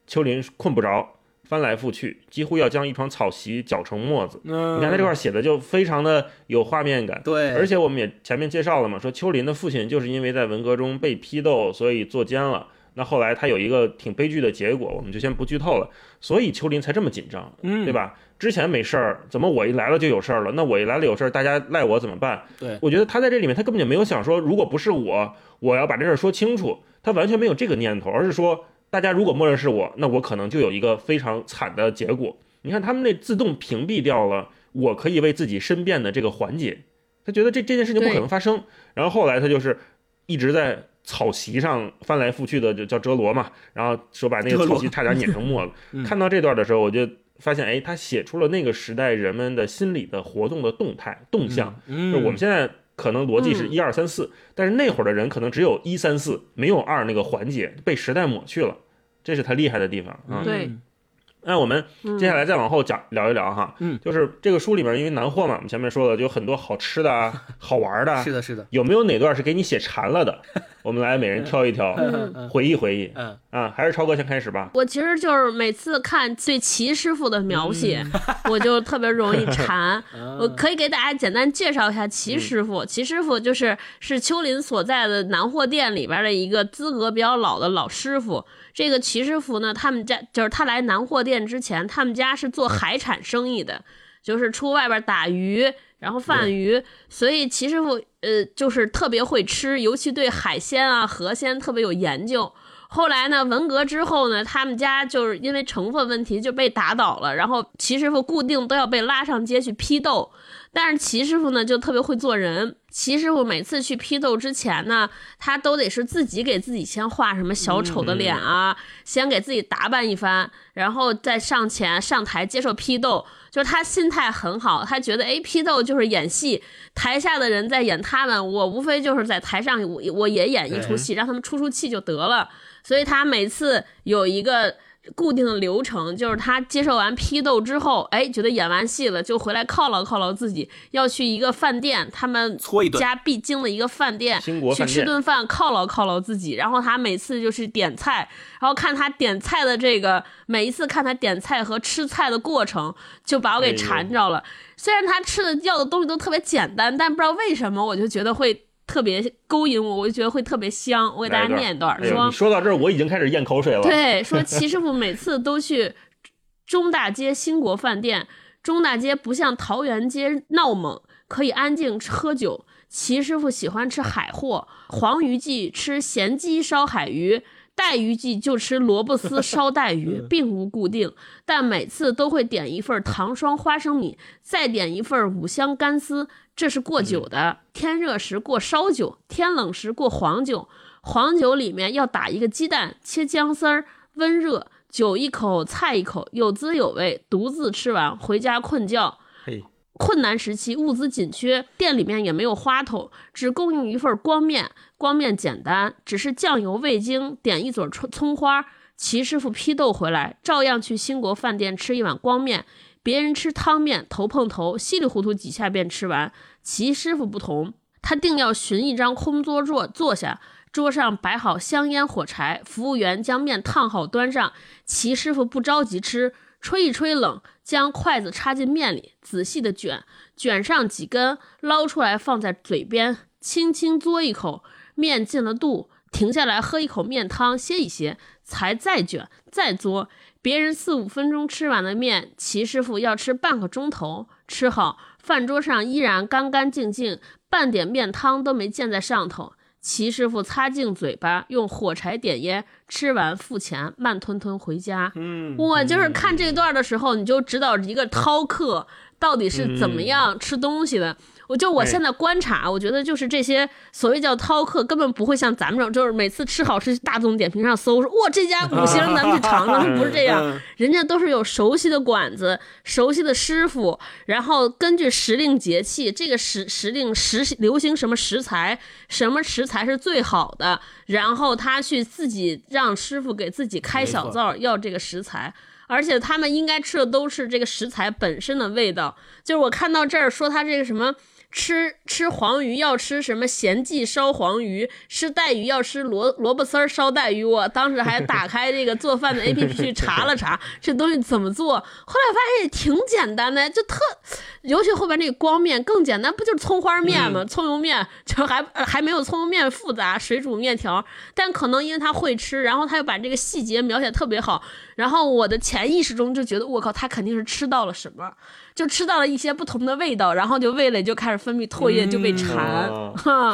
秋林困不着。翻来覆去，几乎要将一床草席搅成沫子。嗯，你看他这块写的就非常的有画面感。对，而且我们也前面介绍了嘛，说秋林的父亲就是因为在文革中被批斗，所以坐监了。那后来他有一个挺悲剧的结果，我们就先不剧透了。所以秋林才这么紧张，嗯，对吧？之前没事儿，怎么我一来了就有事儿了？那我一来了有事儿，大家赖我怎么办？对，我觉得他在这里面，他根本就没有想说，如果不是我，我要把这事儿说清楚。他完全没有这个念头，而是说。大家如果默认是我，那我可能就有一个非常惨的结果。你看他们那自动屏蔽掉了我可以为自己申辩的这个环节，他觉得这这件事情不可能发生。然后后来他就是一直在草席上翻来覆去的，就叫折罗嘛。然后说把那个草席差点碾成沫子。*laughs* 看到这段的时候，我就发现，哎，他写出了那个时代人们的心理的活动的动态动向。就我们现在可能逻辑是一二三四，但是那会儿的人可能只有一三四，没有二那个环节，被时代抹去了。这是他厉害的地方啊！对，那我们接下来再往后讲聊一聊哈，嗯，就是这个书里面因为南货嘛，我们前面说了，就有很多好吃的啊，*laughs* 好玩的，是的，是的，有没有哪段是给你写馋了的？*laughs* 我们来每人挑一挑，回忆回忆，嗯啊，还是超哥先开始吧。我其实就是每次看对齐师傅的描写，*laughs* 我就特别容易馋。我可以给大家简单介绍一下齐师傅。齐师傅就是是秋林所在的南货店里边的一个资格比较老的老师傅。这个齐师傅呢，他们家就是他来南货店之前，他们家是做海产生意的，就是出外边打鱼，然后贩鱼，所以齐师傅呃就是特别会吃，尤其对海鲜啊、河鲜特别有研究。后来呢，文革之后呢，他们家就是因为成分问题就被打倒了，然后齐师傅固定都要被拉上街去批斗。但是齐师傅呢，就特别会做人。齐师傅每次去批斗之前呢，他都得是自己给自己先画什么小丑的脸啊，先给自己打扮一番，然后再上前上台接受批斗。就是他心态很好，他觉得哎，批斗就是演戏，台下的人在演他们，我无非就是在台上我我也演一出戏，让他们出出气就得了。所以他每次有一个。固定的流程就是他接受完批斗之后，哎，觉得演完戏了，就回来犒劳犒劳自己，要去一个饭店，他们家必经的一个饭店，去吃顿饭犒劳犒劳自己。然后他每次就是点菜，然后看他点菜的这个，每一次看他点菜和吃菜的过程，就把我给馋着了。虽然他吃的要的东西都特别简单，但不知道为什么，我就觉得会。特别勾引我，我就觉得会特别香。我给大家念一段，说说到这儿，我已经开始咽口水了。对，*laughs* 说齐师傅每次都去中大街兴国饭店，中大街不像桃园街闹猛，可以安静喝酒。齐师傅喜欢吃海货，黄鱼记吃咸鸡烧海鱼。带鱼季就吃萝卜丝 *laughs* 烧带鱼，并无固定，但每次都会点一份糖霜花生米，再点一份五香干丝，这是过酒的。天热时过烧酒，天冷时过黄酒。黄酒里面要打一个鸡蛋，切姜丝儿，温热，酒一口，菜一口，有滋有味。独自吃完回家困觉。困难时期物资紧缺，店里面也没有花头，只供应一份光面。光面简单，只是酱油、味精，点一撮葱葱花。齐师傅批斗回来，照样去兴国饭店吃一碗光面。别人吃汤面，头碰头，稀里糊涂几下便吃完。齐师傅不同，他定要寻一张空桌坐坐下，桌上摆好香烟火柴，服务员将面烫好端上。齐师傅不着急吃。吹一吹冷，将筷子插进面里，仔细的卷，卷上几根，捞出来放在嘴边，轻轻嘬一口，面进了肚，停下来喝一口面汤，歇一歇，才再卷再嘬。别人四五分钟吃完的面，齐师傅要吃半个钟头，吃好，饭桌上依然干干净净，半点面汤都没溅在上头。齐师傅擦净嘴巴，用火柴点烟，吃完付钱，慢吞吞回家。嗯，我就是看这段的时候，你就知道一个饕客到底是怎么样吃东西的。我就我现在观察，我觉得就是这些所谓叫饕客，根本不会像咱们这种，就是每次吃好吃，大众点评上搜说哇这家五星，咱们去尝尝，不是这样，人家都是有熟悉的馆子、熟悉的师傅，然后根据时令节气，这个时时令时流行什么食材，什么食材是最好的，然后他去自己让师傅给自己开小灶要这个食材。而且他们应该吃的都是这个食材本身的味道。就是我看到这儿说他这个什么。吃吃黄鱼要吃什么咸记烧黄鱼，吃带鱼要吃萝萝卜丝儿烧带鱼。我当时还打开这个做饭的 A P P *laughs* 去查了查这东西怎么做，后来发现也挺简单的，就特，尤其后边那个光面更简单，不就是葱花面吗？葱油面就还还没有葱油面复杂，水煮面条。但可能因为他会吃，然后他又把这个细节描写特别好，然后我的潜意识中就觉得我靠，他肯定是吃到了什么。就吃到了一些不同的味道，然后就味蕾就开始分泌唾液，就被馋。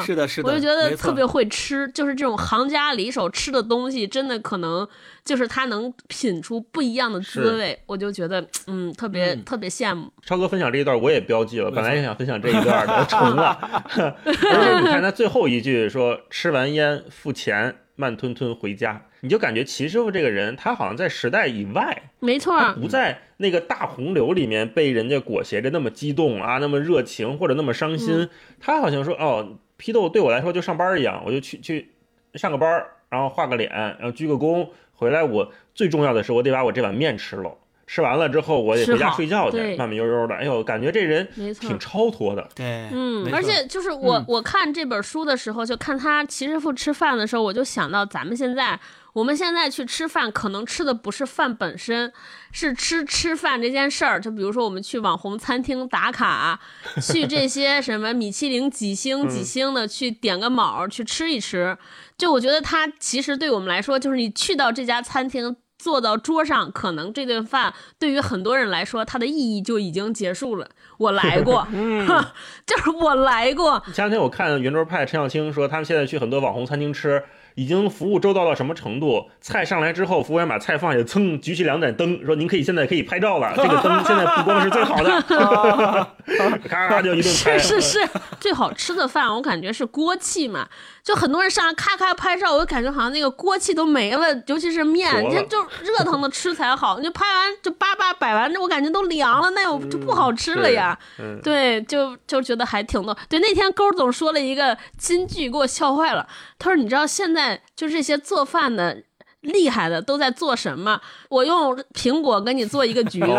是的，是的，我就觉得特别会吃，就是这种行家里手吃的东西，真的可能就是他能品出不一样的滋味。我就觉得，嗯，特别特别羡慕。超哥分享这一段我也标记了，本来也想分享这一段的，重了。*laughs* *laughs* 而且你看他最后一句说：“吃完烟付钱，慢吞吞回家。”你就感觉齐师傅这个人，他好像在时代以外，没错，他不在那个大洪流里面被人家裹挟着那么激动啊，那么热情或者那么伤心。他好像说，哦，批斗对我来说就上班一样，我就去去上个班，然后画个脸，然后鞠个躬，回来我最重要的是我得把我这碗面吃了。吃完了之后，我得回家睡觉去，慢慢悠悠的。哎呦，感觉这人挺超脱的。对，嗯，而且就是我我看这本书的时候，就看他齐师傅吃饭的时候，我就想到咱们现在，我们现在去吃饭，可能吃的不是饭本身，是吃吃饭这件事儿。就比如说我们去网红餐厅打卡，去这些什么米其林几星几星的去点个卯去吃一吃。就我觉得他其实对我们来说，就是你去到这家餐厅。坐到桌上，可能这顿饭对于很多人来说，它的意义就已经结束了。我来过，*laughs* 就是我来过。前两天我看圆桌派陈小青说，他们现在去很多网红餐厅吃。已经服务周到到什么程度？菜上来之后，服务员把菜放下，噌，举起两盏灯，说：“您可以现在可以拍照了。*laughs* ”这个灯现在不光是最好的，*laughs* 咔咔就一顿拍。是是是，最好吃的饭我感觉是锅气嘛，就很多人上来咔咔拍照，我就感觉好像那个锅气都没了，尤其是面，就就热腾的吃才好。你就拍完就叭叭摆完，我感觉都凉了，那我就不好吃了呀。对，就就觉得还挺逗。对，那天勾总说了一个金句，给我笑坏了。他说：“你知道现在。”就这些做饭的厉害的都在做什么？我用苹果给你做一个橘子，*laughs*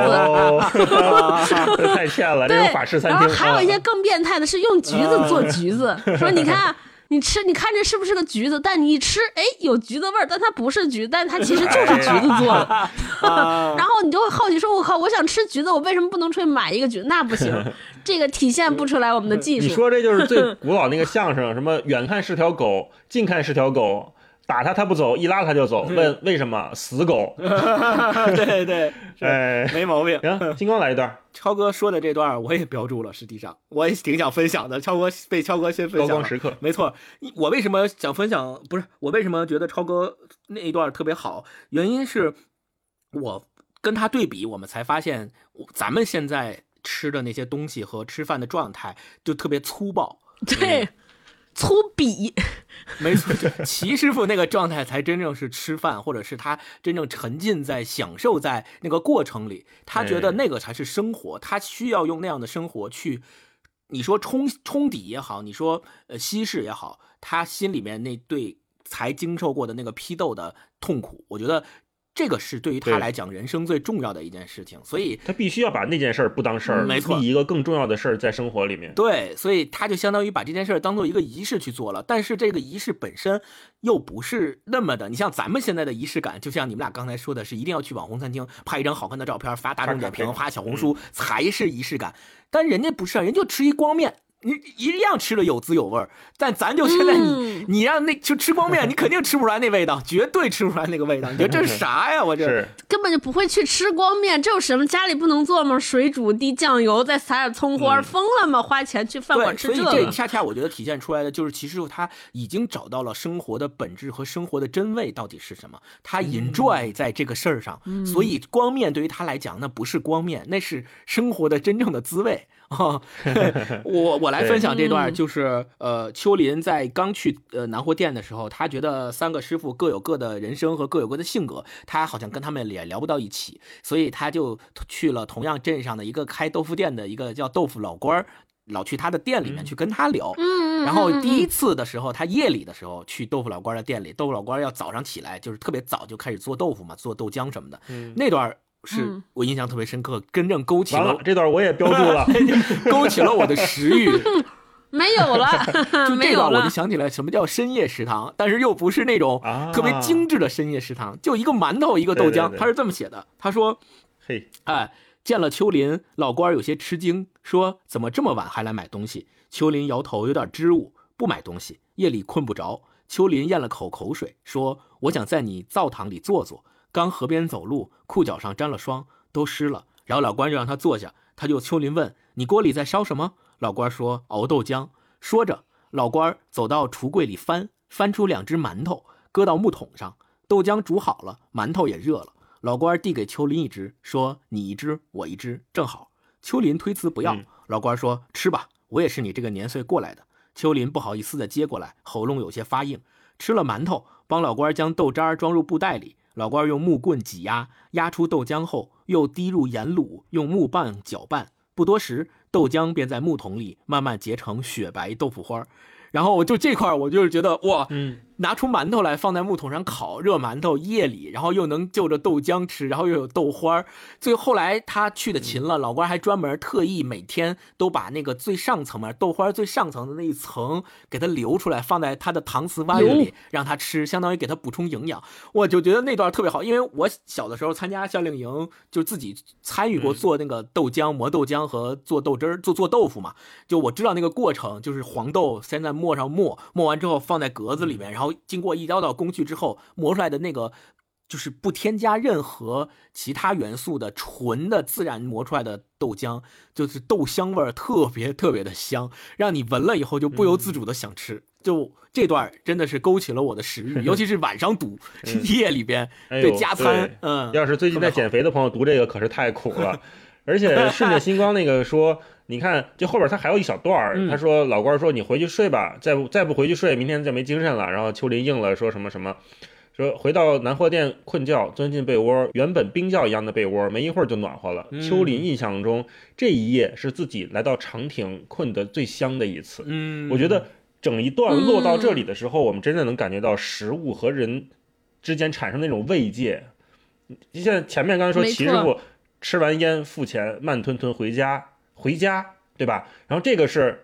太欠了。对，法式餐厅。然后还有一些更变态的是用橘子做橘子，*laughs* 说你看你吃，你看这是不是个橘子？但你一吃，哎，有橘子味儿，但它不是橘，但它其实就是橘子做的。*laughs* 然后你就会好奇说：“我靠，我想吃橘子，我为什么不能出去买一个橘？那不行，*laughs* 这个体现不出来我们的技术。”你说这就是最古老那个相声，什么远看是条狗，近看是条狗。打他他不走，一拉他就走。问为什么？死狗。*laughs* 对对，*laughs* 哎，没毛病。行，金光来一段。超哥说的这段我也标注了，实际上我也挺想分享的。超哥被超哥先分享。高光时刻。没错，我为什么想分享？不是我为什么觉得超哥那一段特别好？原因是我跟他对比，我们才发现咱们现在吃的那些东西和吃饭的状态就特别粗暴。对。粗鄙，*laughs* 没错，齐师傅那个状态才真正是吃饭，或者是他真正沉浸在享受在那个过程里，他觉得那个才是生活，他需要用那样的生活去，你说冲冲抵也好，你说呃稀释也好，他心里面那对才经受过的那个批斗的痛苦，我觉得。这个是对于他来讲人生最重要的一件事情，所以他必须要把那件事儿不当事儿，没错，立一个更重要的事儿在生活里面。对，所以他就相当于把这件事儿当做一个仪式去做了。但是这个仪式本身又不是那么的，你像咱们现在的仪式感，就像你们俩刚才说的是，一定要去网红餐厅拍一张好看的照片，发大众点评，发小红书才是仪式感。但人家不是，人就吃一光面。你一样吃的有滋有味儿，但咱就现在你、嗯你让那就吃光面，你肯定吃不出来那味道，绝对吃不出来那个味道。你觉得这是 *laughs* 啥呀？我这根本就不会去吃光面，这有什么家里不能做吗？水煮滴酱油，再撒点葱花，嗯疯了吗？花钱去饭馆对，所以吃个这恰恰我觉得体现出来的就是，其实他已经找到了生活的本质和生活的真味到底是什么，他 enjoy 在这个事儿上，所以光面对于他来讲，那不是光面，那是生活的真正的滋味 *laughs* 啊。我我来分享这段，嗯就是呃，秋林在刚去呃南货店的时候，他觉得三个师傅各有各的人生和各有各的性格，他好像跟他们也聊不到一起，所以他就去了同样镇上的一个开豆腐店的一个叫豆腐老官儿。老去他的店里面去跟他聊，嗯，嗯然后嗯第一次的时候，他夜里的时候去豆腐老官的店里，豆腐老官要早上起来，就是特别早就开始做豆腐嘛，做豆浆什么的。嗯那段是嗯我印象特别深刻，真正勾起了了，这段我也标注了。*laughs* 勾起了我的食欲。*laughs* 没有了，*laughs* 就这段我就。想起来什么叫深夜食堂，但是又不是那种啊特别精致的深夜食堂，就一个馒头一个豆浆。他是这么写的，他说嘿，哎，见了秋林，老官儿有些吃惊，说：“怎么这么晚还来买东西？”秋林摇头，有点支吾，不买东西。夜里困不着。秋林咽了口口水，说：“我想在你灶堂里坐坐。刚河边走路，裤脚上沾了霜，都湿了。”然后老官就让他坐下，他就秋林问：“你锅里在烧什么？”老官说：“熬豆浆。”说着，老官走到橱柜里翻，翻出两只馒头，搁到木桶上。豆浆煮好了，馒头也热了。老官递给秋林一只，说：“你一只，我一只，正好。”秋林推辞不要。嗯老官说：“吃吧，我也是你这个年岁过来的。”秋林不好意思的接过来，喉咙有些发硬。吃了馒头，帮老官将豆渣装入布袋里。老官用木棍挤压，压出豆浆后，又滴入盐卤，用木棒搅拌。不多时，豆浆便在木桶里慢慢结成雪白豆腐花儿。然后我就这块，我就是觉得哇，嗯，拿出馒头来放在木桶上烤，热馒头夜里，然后又能就着豆浆吃，然后又有豆花儿。最后来他去的勤了，老官还专门特意每天都把那个最上层嘛豆花最上层的那一层给他留出来，放在他的搪瓷碗里让他吃，相当于给他补充营养。我就觉得那段特别好，因为我小的时候参加夏令营，就自己参与过做那个豆浆、磨豆浆和做豆汁儿、做做豆腐嘛。就我知道那个过程，就是黄豆先在磨上磨，磨完之后放在格子里面，然后经过一道道工序之后磨出来的那个。就是不添加任何其他元素的纯的自然磨出来的豆浆，就是豆香味儿特别特别的香，让你闻了以后就不由自主的想吃。就这段真的是勾起了我的食欲，尤其是晚上读 *laughs* 夜里边对加餐对，嗯，要是最近在减肥的朋友读这个可是太苦了，*laughs* 而且顺着星光那个说，你看这后边他还有一小段儿，嗯他说老官说你回去睡吧，再不再不回去睡，明天就没精神了。然后秋林应了，说什么什么。说回到南货店困觉，钻进被窝，原本冰窖一样的被窝，没一会儿就暖和了。嗯秋林印象中，这一夜是自己来到长亭困得最香的一次。嗯，我觉得整一段落到这里的时候，我们真的能感觉到食物和人之间产生那种慰藉。你像前面刚才说，齐师傅吃完烟付钱，慢吞吞回家，回家，对吧？然后这个是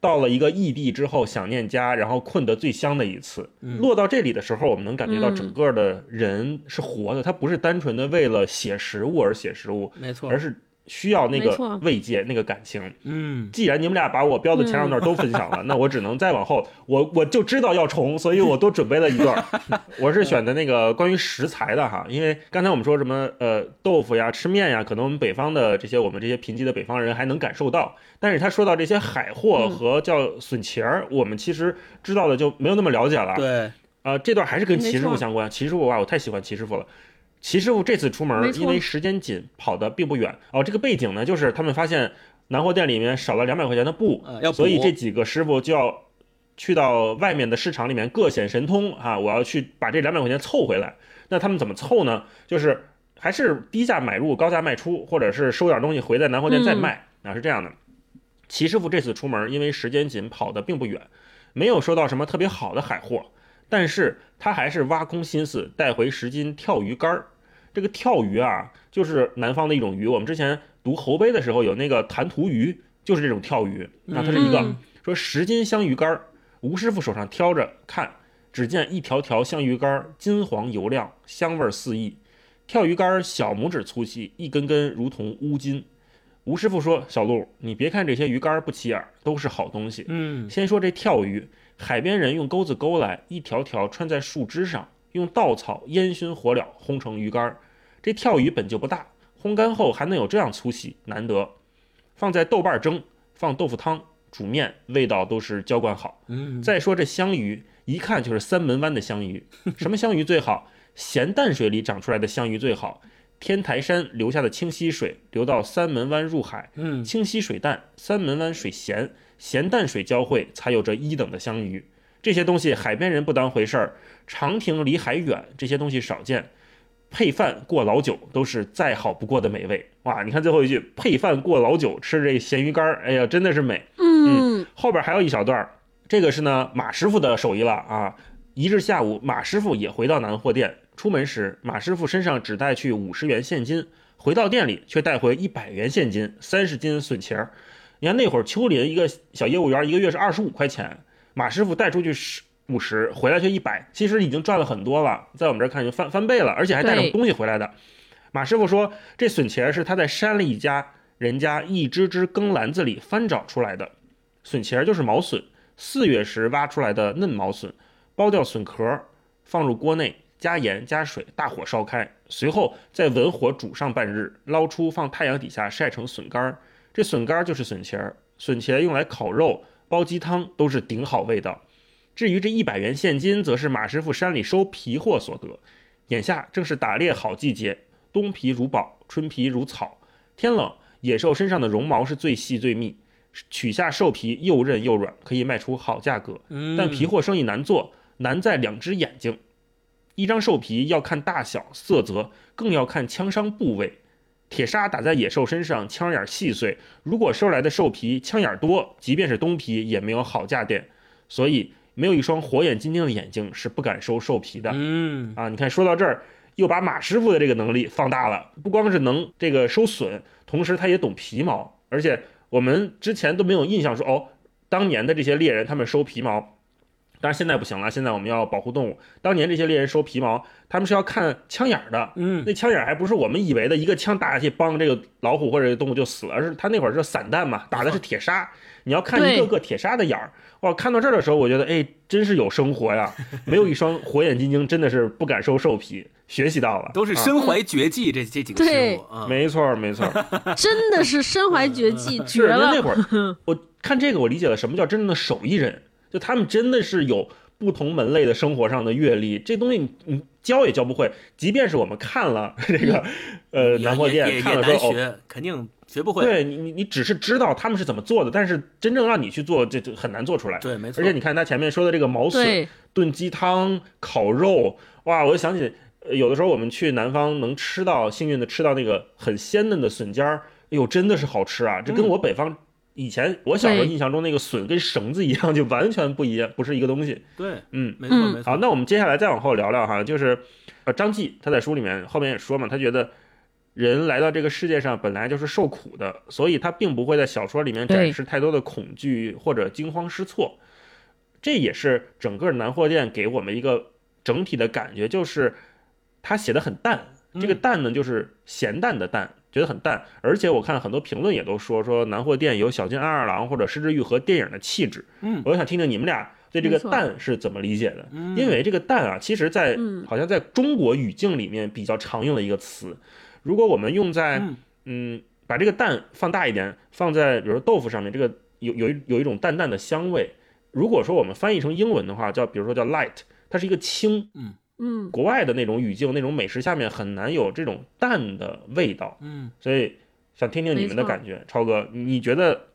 到了一个异地之后想念家，然后困得最香的一次。嗯落到这里的时候，我们能感觉到嗯整个的人是活的，他不是单纯的为了写食物而写食物，没错而，是需要那个慰藉、那个感情。嗯，既然你们俩把我标的前两段都分享了，*laughs* 那我只能再往后，我我就知道要重，所以我多准备了一段。*laughs* 我是选的那个关于食材的哈，因为刚才我们说什么呃豆腐呀、吃面呀，可能我们北方的这些我们这些贫瘠的北方人还能感受到，但是他说到这些海货和叫笋茄儿，我们其实知道的就没有那么了解了。对，呃，这段还是跟齐师傅相关。齐师傅哇，我太喜欢齐师傅了。齐师傅这次出门，因为时间紧，跑的并不远。哦，这个背景呢，就是他们发现南货店里面少了两百块钱的布，呃所以这几个师傅就要去到外面的市场里面各显神通啊！我要去把这两百块钱凑回来。那他们怎么凑呢？就是还是低价买入，高价卖出，或者是收点东西回在南货店再卖、啊，是这样的。齐师傅这次出门，因为时间紧，跑的并不远，没有收到什么特别好的海货，但是他还是挖空心思带回十斤跳鱼干儿。这个跳鱼啊，就是南方的一种鱼。我们之前读侯碑的时候有那个弹涂鱼，就是这种跳鱼。那它是一个、嗯说十斤香鱼干儿，吴师傅手上挑着看，只见一条条香鱼干儿金黄油亮，香味儿四溢。跳鱼干儿小拇指粗细，一根根如同乌金。吴师傅说：“小陆，你别看这些鱼竿不起眼，都是好东西。嗯，先说这跳鱼，海边人用钩子钩来，一条条穿在树枝上，用稻草烟熏火燎，烘成鱼干。这跳鱼本就不大，烘干后还能有这样粗细，难得。放在豆瓣蒸，放豆腐汤，煮面，味道都是浇灌好。嗯，再说这香鱼，一看就是三门湾的香鱼。*laughs* 什么香鱼最好？咸淡水里长出来的香鱼最好。天台山留下的清溪水流到三门湾入海，嗯，清溪水淡，三门湾水咸，咸淡水交汇，才有这一等的香鱼。这些东西海边人不当回事儿，长亭离海远，这些东西少见。配饭过老酒都是再好不过的美味。哇，你看最后一句，配饭过老酒，吃这咸鱼干儿，哎呀，真的是美。嗯，后边还有一小段儿，这个是呢马师傅的手艺了啊。一日下午，马师傅也回到南货店，出门时，马师傅身上只带去五十元现金，回到店里却带回一百元现金，三十斤笋钱儿。你看那会儿秋林一个小业务员，一个月是二十五块钱，马师傅带出去十五十，回来却一百，其实已经赚了很多了，在我们这儿看就翻翻倍了，而且还带着东西回来的。马师傅说，这笋茄儿是他在山里一家人家一只只耕篮子里翻找出来的。笋茄儿就是毛笋，四月时挖出来的嫩毛笋，剥掉笋壳，放入锅内，加盐加水，大火烧开，随后再文火煮上半日，捞出放太阳底下晒成笋干儿。这笋干儿就是笋茄儿，笋茄用来烤肉、煲鸡汤都是顶好味道。至于这一百元现金，则是马师傅山里收皮货所得。眼下正是打猎好季节，冬皮如宝，春皮如草。天冷，野兽身上的绒毛是最细最密，取下兽皮又韧又软，可以卖出好价格。嗯但皮货生意难做，难在两只眼睛。一张兽皮要看大小、色泽，更要看枪伤部位。铁砂打在野兽身上，枪眼细碎。如果收来的兽皮枪眼多，即便是冬皮也没有好价点。所以，没有一双火眼金睛的眼睛是不敢收兽皮的。嗯，啊，你看说到这儿，又把马师傅的这个能力放大了，不光是能这个收笋，同时他也懂皮毛，而且我们之前都没有印象说哦，当年的这些猎人他们收皮毛。当然现在不行了，现在我们要保护动物。当年这些猎人收皮毛，他们是要看枪眼儿的，嗯，那枪眼还不是我们以为的一个枪打下去，帮这个老虎或者动物就死了，而是他那会儿是散弹嘛，打的是铁砂，你要看一个个铁砂的眼儿。哇，看到这儿的时候，我觉得哎，真是有生活呀！*laughs* 没有一双火眼金睛，真的是不敢收兽皮，学习到了，都是啊身怀绝技，这这几个师对傅啊，没错儿没错儿，*laughs* 真的是身怀绝技，*laughs* 是绝了因为那。会儿我看这个，我理解了什么叫真正的手艺人，就他们真的是有不同门类的生活上的阅历，这东西你你教也教不会，即便是我们看了 *laughs* 这个呃南货店看了说哦。也难学，肯定学不会。对你，你你只是知道他们是怎么做的，但是真正让你去做，这这很难做出来。对，没错。而且你看他前面说的这个毛笋，炖鸡汤、烤肉，哇，我就想起，呃有的时候我们去南方能吃到，幸运的吃到那个很鲜嫩的笋尖儿，哎呦，真的是好吃啊！这跟嗯我北方以前我小时候印象中那个笋跟绳子一样，就完全不一样，不是一个东西。对，嗯，没错嗯没错。好，那我们接下来再往后聊聊哈，就是呃张继他在书里面后面也说嘛，他觉得人来到这个世界上本来就是受苦的，所以他并不会在小说里面展示太多的恐惧或者惊慌失措。这也是整个南货店给我们一个整体的感觉，就是他写的很淡，这个淡呢就是咸淡的淡。觉得很淡，而且我看很多评论也都说说南货店有小津安二郎或者失之玉和电影的气质。嗯我想听听你们俩对这个淡是怎么理解的。嗯因为这个淡啊，其实在嗯好像在中国语境里面比较常用的一个词。如果我们用在嗯嗯，把这个蛋放大一点，放在比如说豆腐上面，这个有有一有一种淡淡的香味。如果说我们翻译成英文的话，叫比如说叫 light，它是一个轻。嗯，国外的那种语境、那种美食下面很难有这种淡的味道，嗯，所以想听听你们的感觉。超哥，你觉得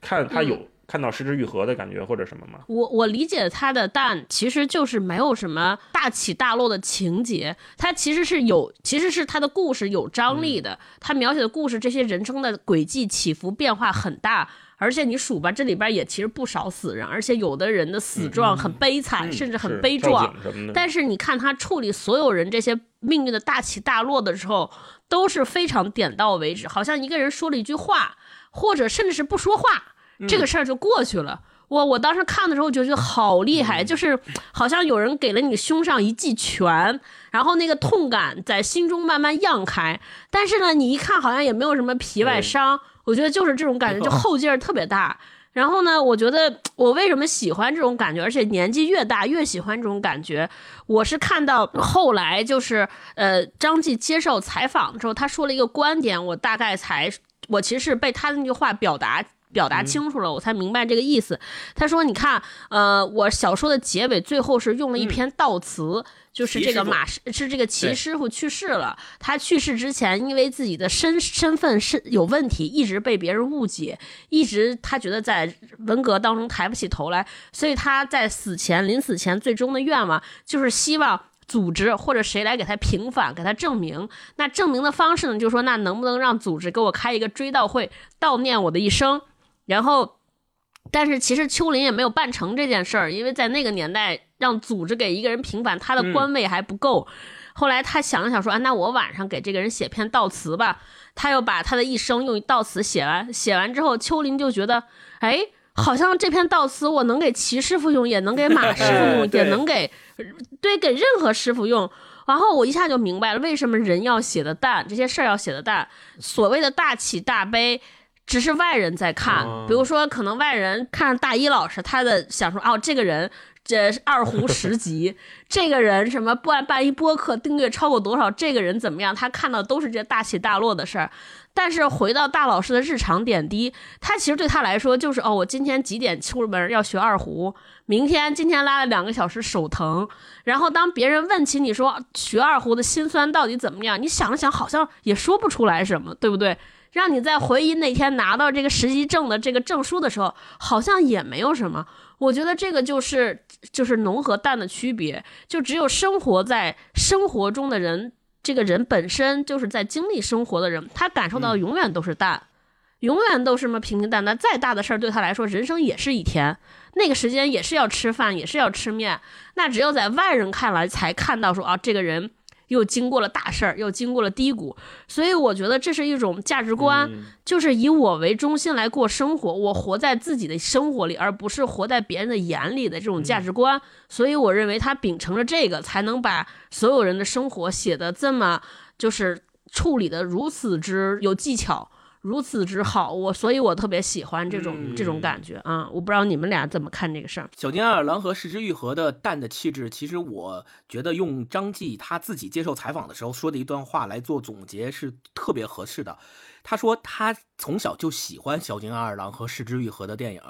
看他嗯。有看到失之愈合的感觉或者什么吗？我我理解他的淡其实就是没有什么大起大落的情节，它其实是有，其实是他的故事有张力的，他描写的故事这些人生的轨迹起伏变化很大，而且你数吧，这里边也其实不少死人，而且有的人的死状很悲惨，甚至很悲壮。但是你看他处理所有人这些命运的大起大落的时候，都是非常点到为止，好像一个人说了一句话，或者甚至是不说话，这个事儿就过去了。我我当时看的时候就觉得好厉害，就是好像有人给了你胸上一记拳，然后那个痛感在心中慢慢漾开。但是呢，你一看好像也没有什么皮外伤，我觉得就是这种感觉，就后劲儿特别大。然后呢，我觉得我为什么喜欢这种感觉，而且年纪越大越喜欢这种感觉，我是看到后来就是呃张继接受采访之后，他说了一个观点，我大概才我其实是被他的那句话表达。表达清楚了，我才明白这个意思。他说：“你看，呃，我小说的结尾最后是用了一篇悼词，就是这个马是是这个齐师傅去世了。他去世之前，因为自己的身身份是有问题，一直被别人误解，一直他觉得在文革当中抬不起头来，所以他在死前临死前最终的愿望就是希望组织或者谁来给他平反，给他证明。那证明的方式呢，就是说，那能不能让组织给我开一个追悼会，悼念我的一生？”然后，但是其实秋林也没有办成这件事儿，因为在那个年代，让组织给一个人平反，他的官位还不够。后来他想了想，说：“啊，那我晚上给这个人写篇悼词吧。”他又把他的一生用悼词写完，写完之后，秋林就觉得，哎，好像这篇悼词我能给齐师傅用，也能给马 *laughs* 师傅用，也能给对给任何师傅用。然后我一下就明白了，为什么人要写的淡，这些事儿要写的淡。所谓的大起大悲。只是外人在看，比如说，可能外人看大一老师，他的想说，哦，这个人这二胡十级，*laughs* 这个人什么办办一播客订阅超过多少，这个人怎么样？他看到都是这大起大落的事儿。但是回到大老师的日常点滴，他其实对他来说就是，哦，我今天几点出门要学二胡，明天今天拉了两个小时手疼，然后当别人问起你说学二胡的辛酸到底怎么样，你想了想，好像也说不出来什么，对不对？让你在回忆那天拿到这个实习证的这个证书的时候，好像也没有什么。我觉得这个就是就是浓和淡的区别，就只有生活在生活中的人，这个人本身就是在经历生活的人，他感受到的永远都是淡，永远都是什么平平淡淡。再大的事儿对他来说，人生也是一天，那个时间也是要吃饭，也是要吃面。那只有在外人看来才看到说啊，这个人。又经过了大事儿，又经过了低谷，所以我觉得这是一种价值观，就是以我为中心来过生活，我活在自己的生活里，而不是活在别人的眼里的这种价值观。所以我认为他秉承了这个，才能把所有人的生活写得这么，就是处理的如此之有技巧。如此之好，我所以，我特别喜欢这种这种感觉啊！我不知道你们俩怎么看这个事儿。小金二郎和石之愈合的淡的气质，其实我觉得用张继他自己接受采访的时候说的一段话来做总结是特别合适的。他说他从小就喜欢小金二郎和石之愈合的电影，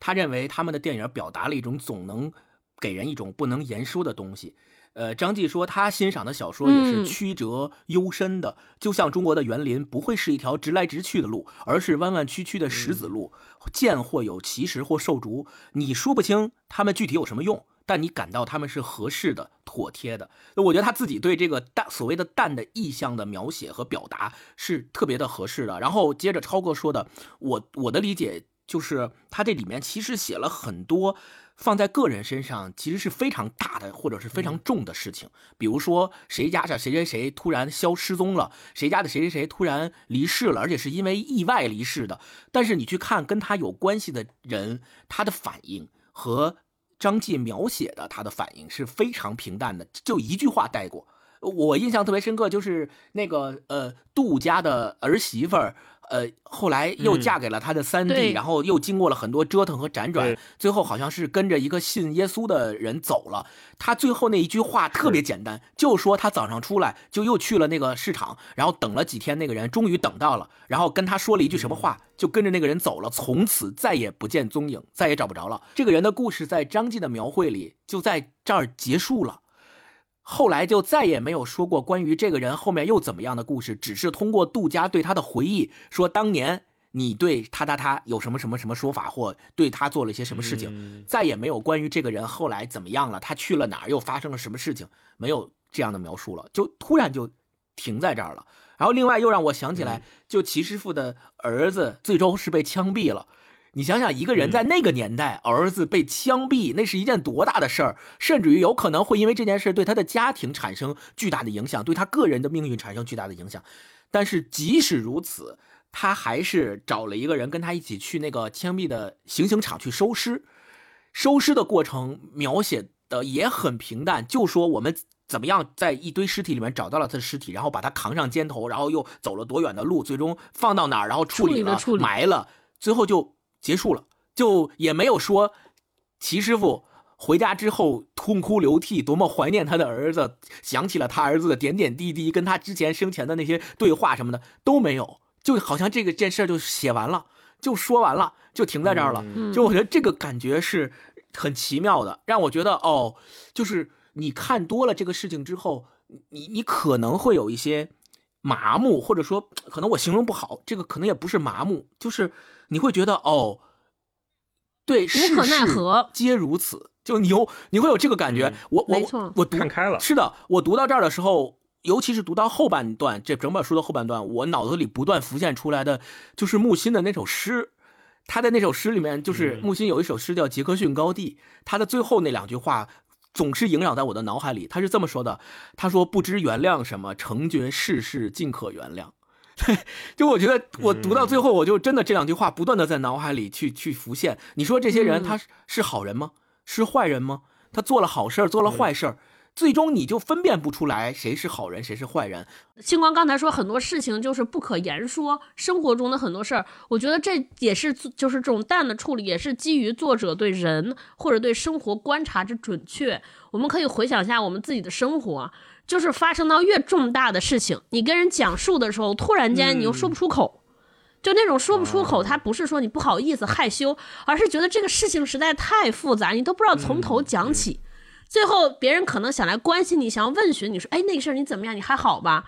他认为他们的电影表达了一种总能给人一种不能言说的东西。呃，张继说他欣赏的小说也是曲折幽深的，就像中国的园林不会是一条直来直去的路，而是弯弯曲曲的石子路，见或有奇石或兽竹，你说不清它们具体有什么用，但你感到它们是合适的、妥帖的。我觉得他自己对这个淡所谓的淡的意象的描写和表达是特别的合适的。然后接着超哥说的，我我的理解就是他这里面其实写了很多。放在个人身上其实是非常大的或者是非常重的事情，比如说谁家的谁谁谁突然消失踪了，谁家的谁谁谁突然离世了，而且是因为意外离世的。但是你去看跟他有关系的人，他的反应和张继描写的他的反应是非常平淡的，就一句话带过。我印象特别深刻，就是那个呃杜家的儿媳妇儿。呃，后来又嫁给了他的三弟，然后又经过了很多折腾和辗转，最后好像是跟着一个信耶稣的人走了。他最后那一句话特别简单，就说他早上出来就又去了那个市场，然后等了几天，那个人终于等到了，然后跟他说了一句什么话，就跟着那个人走了，从此再也不见踪影，再也找不着了。这个人的故事在张继的描绘里就在这儿结束了。后来就再也没有说过关于这个人后面又怎么样的故事，只是通过杜家对他的回忆说，当年你对他他他有什么什么什么说法，或对他做了一些什么事情，再也没有关于这个人后来怎么样了，他去了哪儿，又发生了什么事情，没有这样的描述了，就突然就停在这儿了。然后另外又让我想起来，就齐师傅的儿子最终是被枪毙了。你想想，一个人在那个年代，儿子被枪毙，那是一件多大的事儿，甚至于有可能会因为这件事对他的家庭产生巨大的影响，对他个人的命运产生巨大的影响。但是即使如此，他还是找了一个人跟他一起去那个枪毙的行刑场去收尸。收尸的过程描写的也很平淡，就说我们怎么样在一堆尸体里面找到了他的尸体，然后把他扛上肩头，然后又走了多远的路，最终放到哪儿，然后处理了、处理埋了，最后就结束了，就也没有说齐师傅。回家之后痛哭流涕，多么怀念他的儿子，想起了他儿子的点点滴滴，跟他之前生前的那些对话什么的都没有，就好像这个件事就写完了，就说完了，就停在这儿了。就我觉得这个感觉是很奇妙的，让我觉得哦，就是你看多了这个事情之后，你你可能会有一些麻木，或者说可能我形容不好，这个可能也不是麻木，就是你会觉得哦，对，无可奈何，皆如此。就你有你会有这个感觉，我我我看开了。是的，我读到这儿的时候，尤其是读到后半段，这整本书的后半段，我脑子里不断浮现出来的就是木心的那首诗。他的那首诗里面，就是木心有一首诗叫《杰克逊高地》，他的最后那两句话总是萦绕在我的脑海里。他是这么说的：“他说不知原谅什么，成觉世事尽可原谅。*laughs* ”就我觉得我读到最后，我就真的这两句话不断的在脑海里去去浮现。你说这些人他是好人吗？是坏人吗？他做了好事儿，做了坏事儿，最终你就分辨不出来谁是好人，谁是坏人。星光刚才说很多事情就是不可言说，生活中的很多事儿，我觉得这也是就是这种淡的处理，也是基于作者对人或者对生活观察之准确。我们可以回想一下我们自己的生活，就是发生到越重大的事情，你跟人讲述的时候，突然间你又说不出口。就那种说不出口，他不是说你不好意思害羞，而是觉得这个事情实在太复杂，你都不知道从头讲起。最后别人可能想来关心你，想要问询你说，哎，那个事儿你怎么样？你还好吧？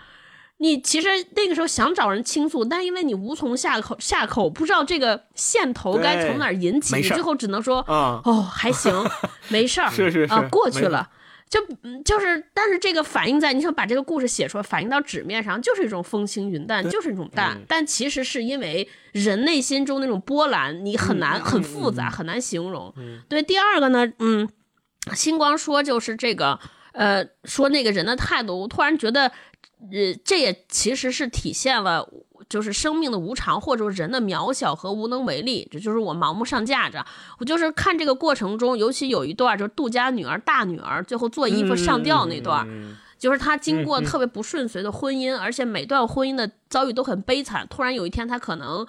你其实那个时候想找人倾诉，但因为你无从下口下口，不知道这个线头该从哪儿引起，你最后只能说，哦，还行，*laughs* 没事儿，是是啊，过去了。就就是，但是这个反映在你想把这个故事写出来，反映到纸面上，就是一种风轻云淡，就是一种淡。但其实是因为人内心中那种波澜，你很难很复杂，很难形容。对，第二个呢，嗯，星光说就是这个，呃，说那个人的态度，我突然觉得，呃，这也其实是体现了。就是生命的无常，或者人的渺小和无能为力，这就是我盲目上架着。我就是看这个过程中，尤其有一段，就是杜家女儿大女儿最后做衣服上吊那段，就是她经过特别不顺遂的婚姻，而且每段婚姻的遭遇都很悲惨。突然有一天，她可能。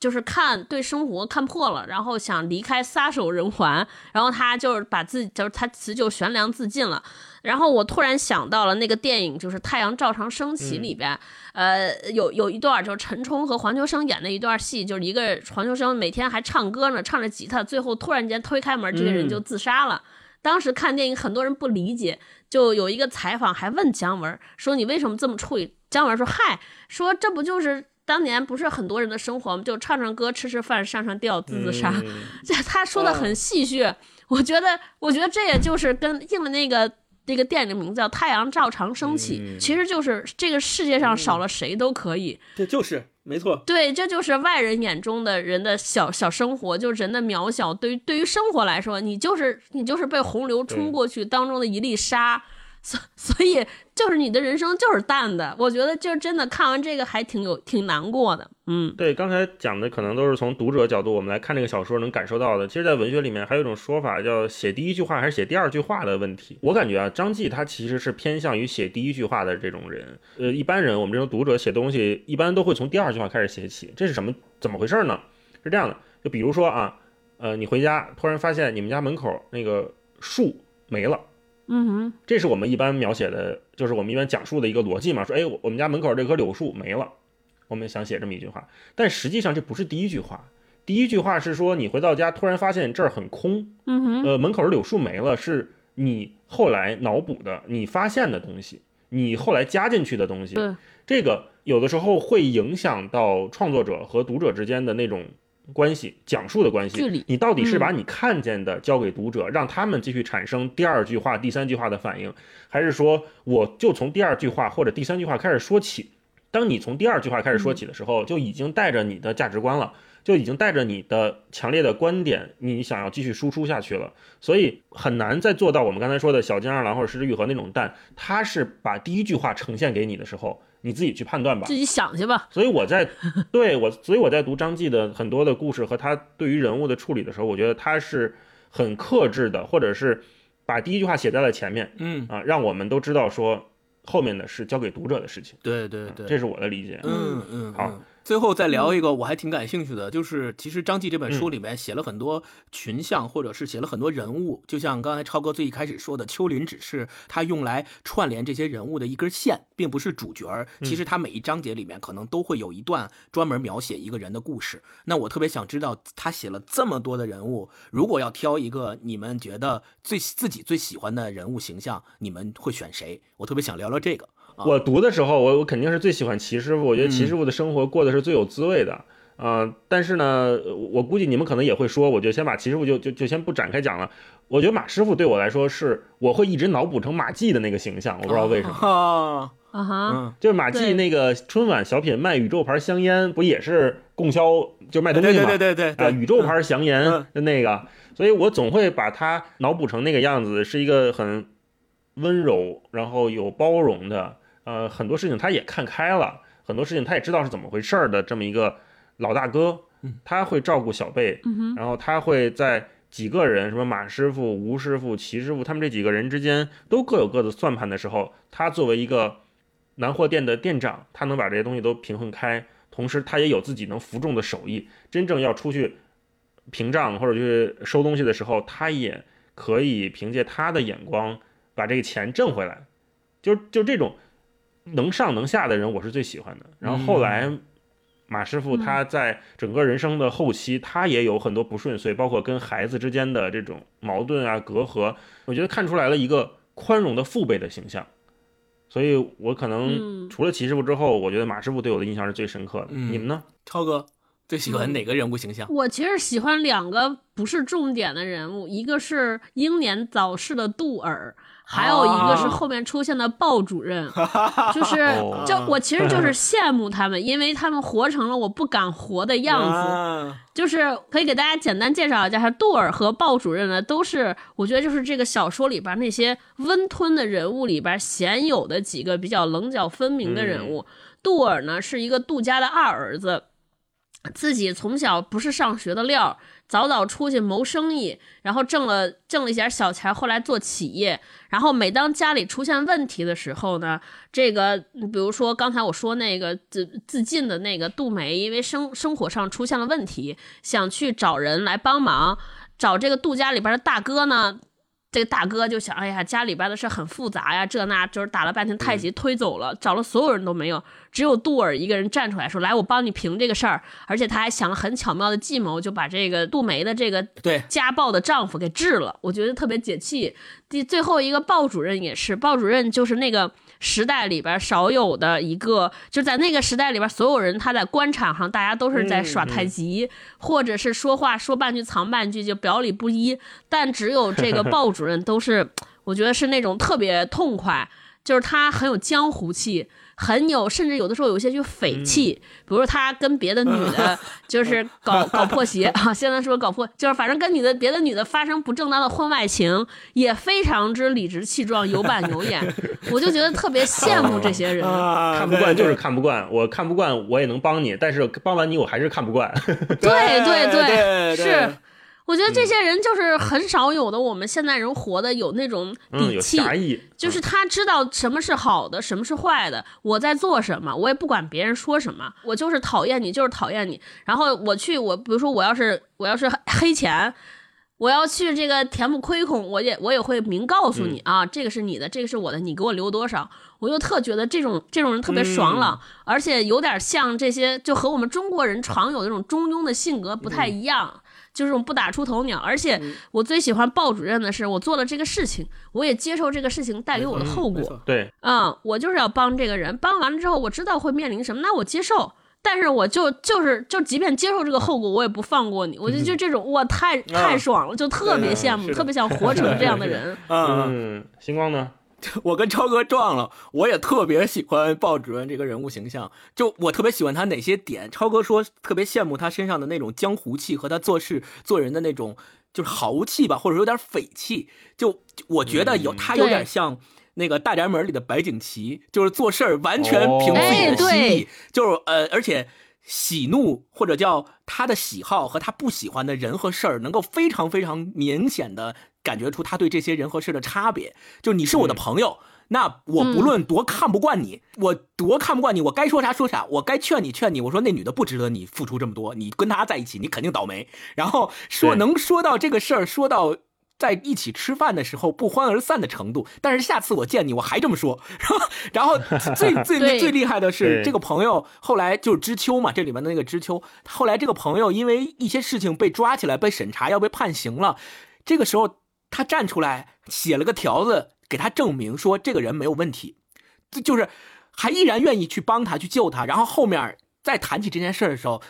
就是看对生活看破了，然后想离开撒手人寰，然后他就是把自己就是他辞旧悬梁自尽了。然后我突然想到了那个电影，就是《太阳照常升起》里边，呃，有有一段就是陈冲和黄秋生演的一段戏，就是一个黄秋生每天还唱歌呢，唱着吉他，最后突然间推开门，这个人就自杀了。当时看电影，很多人不理解，就有一个采访还问姜文说：“你为什么这么处理？”姜文说：“嗨，说这不就是。”当年不是很多人的生活，就唱唱歌、吃吃饭、上上吊、自自杀。*laughs* 这他说的很戏谑，我觉得，我觉得这也就是跟应了那个那个电影的名字叫《太阳照常升起》，其实就是这个世界上少了谁都可以。这就是没错。对，这就是外人眼中的人的小小生活，就是人的渺小。对于对于生活来说，你就是你就是被洪流冲过去当中的一粒沙。所所以就是你的人生就是淡的，我觉得就是真的看完这个还挺有挺难过的，嗯，对，刚才讲的可能都是从读者角度我们来看这个小说能感受到的。其实，在文学里面还有一种说法叫写第一句话还是写第二句话的问题。我感觉啊，张继他其实是偏向于写第一句话的这种人。呃，一般人我们这种读者写东西一般都会从第二句话开始写起，这是什么怎么回事呢？是这样的，就比如说啊，呃，你回家突然发现你们家门口那个树没了。嗯哼，这是我们一般描写的，就是我们一般讲述的一个逻辑嘛。说，哎，我们家门口这棵柳树没了，我们想写这么一句话。但实际上这不是第一句话，第一句话是说你回到家突然发现这儿很空。嗯哼，呃，门口的柳树没了，是你后来脑补的，你发现的东西，你后来加进去的东西。对，这个有的时候会影响到创作者和读者之间的那种。关系讲述的关系，你到底是把你看见的交给读者，让他们继续产生第二句话、第三句话的反应，还是说我就从第二句话或者第三句话开始说起？当你从第二句话开始说起的时候，就已经带着你的价值观了，就已经带着你的强烈的观点，你想要继续输出下去了，所以很难再做到我们刚才说的小金二郎或者石之愈合那种淡，他是把第一句话呈现给你的时候。你自己去判断吧，自己想去吧。所以我在对我，所以我在读张继的很多的故事和他对于人物的处理的时候，我觉得他是很克制的，或者是把第一句话写在了前面嗯，啊，让我们都知道说后面的是交给读者的事情，对对对，这是我的理解。嗯嗯，好嗯。最后再聊一个我还挺感兴趣的，就是其实张继这本书里面写了很多群像，或者是写了很多人物，就像刚才超哥最一开始说的，丘林只是他用来串联这些人物的一根线，并不是主角。其实他每一章节里面可能都会有一段专门描写一个人的故事。那我特别想知道，他写了这么多的人物，如果要挑一个你们觉得最自己最喜欢的人物形象，你们会选谁？我特别想聊聊这个。啊我读的时候，我我肯定是最喜欢齐师傅，我觉得齐师傅的生活过得是最有滋味的。呃，但是呢，我估计你们可能也会说，我就先把齐师傅就就就先不展开讲了。我觉得马师傅对我来说是，我会一直脑补成马季的那个形象，我不知道为什么。啊，啊哈，嗯，就是马季那个春晚小品卖宇宙牌香烟，不也是供销就卖东西嘛？对对对对啊，宇宙牌香烟嗯的那个，所以我总会把他脑补成那个样子，是一个很温柔，然后有包容的，呃，很多事情他也看开了，很多事情他也知道是怎么回事儿的这么一个老大哥，他会照顾小辈，然后他会在几个人，什么马师傅、吴师傅、齐师傅，他们这几个人之间都各有各的算盘的时候，他作为一个南货店的店长，他能把这些东西都平衡开，同时他也有自己能服众的手艺。真正要出去平账或者去收东西的时候，他也可以凭借他的眼光把这个钱挣回来。就就这种能上能下的人，我是最喜欢的。然后后来。马师傅他在整个人生的后期，他也有很多不顺遂，包括跟孩子之间的这种矛盾啊、隔阂，我觉得看出来了一个宽容的父辈的形象。所以我可能嗯除了齐师傅之后，我觉得马师傅对我的印象是最深刻的。嗯你们呢？超哥最喜欢哪个人物形象？我其实喜欢两个不是重点的人物，一个是英年早逝的杜尔，还有一个是后面出现的鲍主任。*laughs* 就是哦，就我其实就是 *laughs* 羡慕他们，因为他们活成了我不敢活的样子。啊就是可以给大家简单介绍一下，杜尔和鲍主任呢，都是我觉得就是这个小说里边那些温吞的人物里边鲜有的几个比较棱角分明的人物。杜尔呢是一个杜家的二儿子，自己从小不是上学的料，早早出去谋生意，然后挣了挣了一点小钱，后来做企业。然后每当家里出现问题的时候呢，这个比如说刚才我说那个自自尽的那个杜梅，因为生生活上出现了问题，想去找人来帮忙，找这个杜家里边的大哥呢。这个大哥就想，哎呀，家里边的事很复杂呀，这那就是打了半天太极推走了，找了所有人都没有，只有杜尔一个人站出来说：“来，我帮你平这个事儿。”而且他还想了很巧妙的计谋，就把这个杜梅的这个对，家暴的丈夫给治了，我觉得特别解气。第最后一个鲍主任也是，鲍主任就是那个时代里边少有的一个，就在那个时代里边，所有人他在官场上，大家都是在耍太极，或者是说话说半句藏半句，就表里不一。但只有这个鲍主任都是，*laughs* 我觉得是那种特别痛快，就是他很有江湖气。很有，甚至有的时候有些就匪气，比如说他跟别的女的，*laughs* 就是搞 *laughs* 搞破鞋啊。现在说搞破，就是反正跟女的别的女的发生不正当的婚外情，也非常之理直气壮、有板有眼。*laughs* 我就觉得特别羡慕这些人。啊看不惯就是看不惯，我看不惯我也能帮你，但是帮完你我还是看不惯。对对对是。我觉得这些人就是很少有的，我们现代人活的有那种底气，就是他知道什么是好的，什么是坏的，我在做什么，我也不管别人说什么，我就是讨厌你，就是讨厌你。然后我去，我比如说我要是我要是黑钱，我要去这个填补亏空，我也我也会明告诉你、啊，这个是你的，这个是我的，你给我留多少。我就特觉得这种这种人特别爽朗，而且有点像这些，就和我们中国人常有的这种中庸的性格不太一样。就是这种不打出头鸟，而且我最喜欢鲍主任的是，我做了这个事情，我也接受这个事情带给我的后果。对，嗯，我就是要帮这个人，帮完了之后，我知道会面临什么，那我接受。但是我就就是就，即便接受这个后果，我也不放过你。我就就这种，哇，太太爽了，就特别羡慕，特别想活成这样的人。啊，嗯，星光呢？*laughs* 我跟超哥撞了，我也特别喜欢鲍主任这个人物形象，就我特别喜欢他哪些点。超哥说特别羡慕他身上的那种江湖气和他做事做人的那种就是豪气吧，或者有点匪气。就就我觉得有、嗯他有点像那个大宅门里的白景琦，就是做事儿完全凭自己哦的心意，就是呃，而且。喜怒或者叫他的喜好和他不喜欢的人和事儿，能够非常非常明显的感觉出他对这些人和事的差别。就你是我的朋友，那我不论多看不惯你，我多看不惯你，我该说啥说啥，我该劝你劝你。我说那女的不值得你付出这么多，你跟她在一起，你肯定倒霉。然后说能说到这个事儿，说到。在一起吃饭的时候不欢而散的程度，但是下次我见你我还这么说，*laughs* 然后最 *laughs* 最对最厉害的是这个朋友后来就是知秋嘛，这里面的那个知秋，后来这个朋友因为一些事情被抓起来被审查要被判刑了，这个时候他站出来写了个条子给他证明说这个人没有问题，就就是还依然愿意去帮他去救他，然后后面再谈起这件事的时候。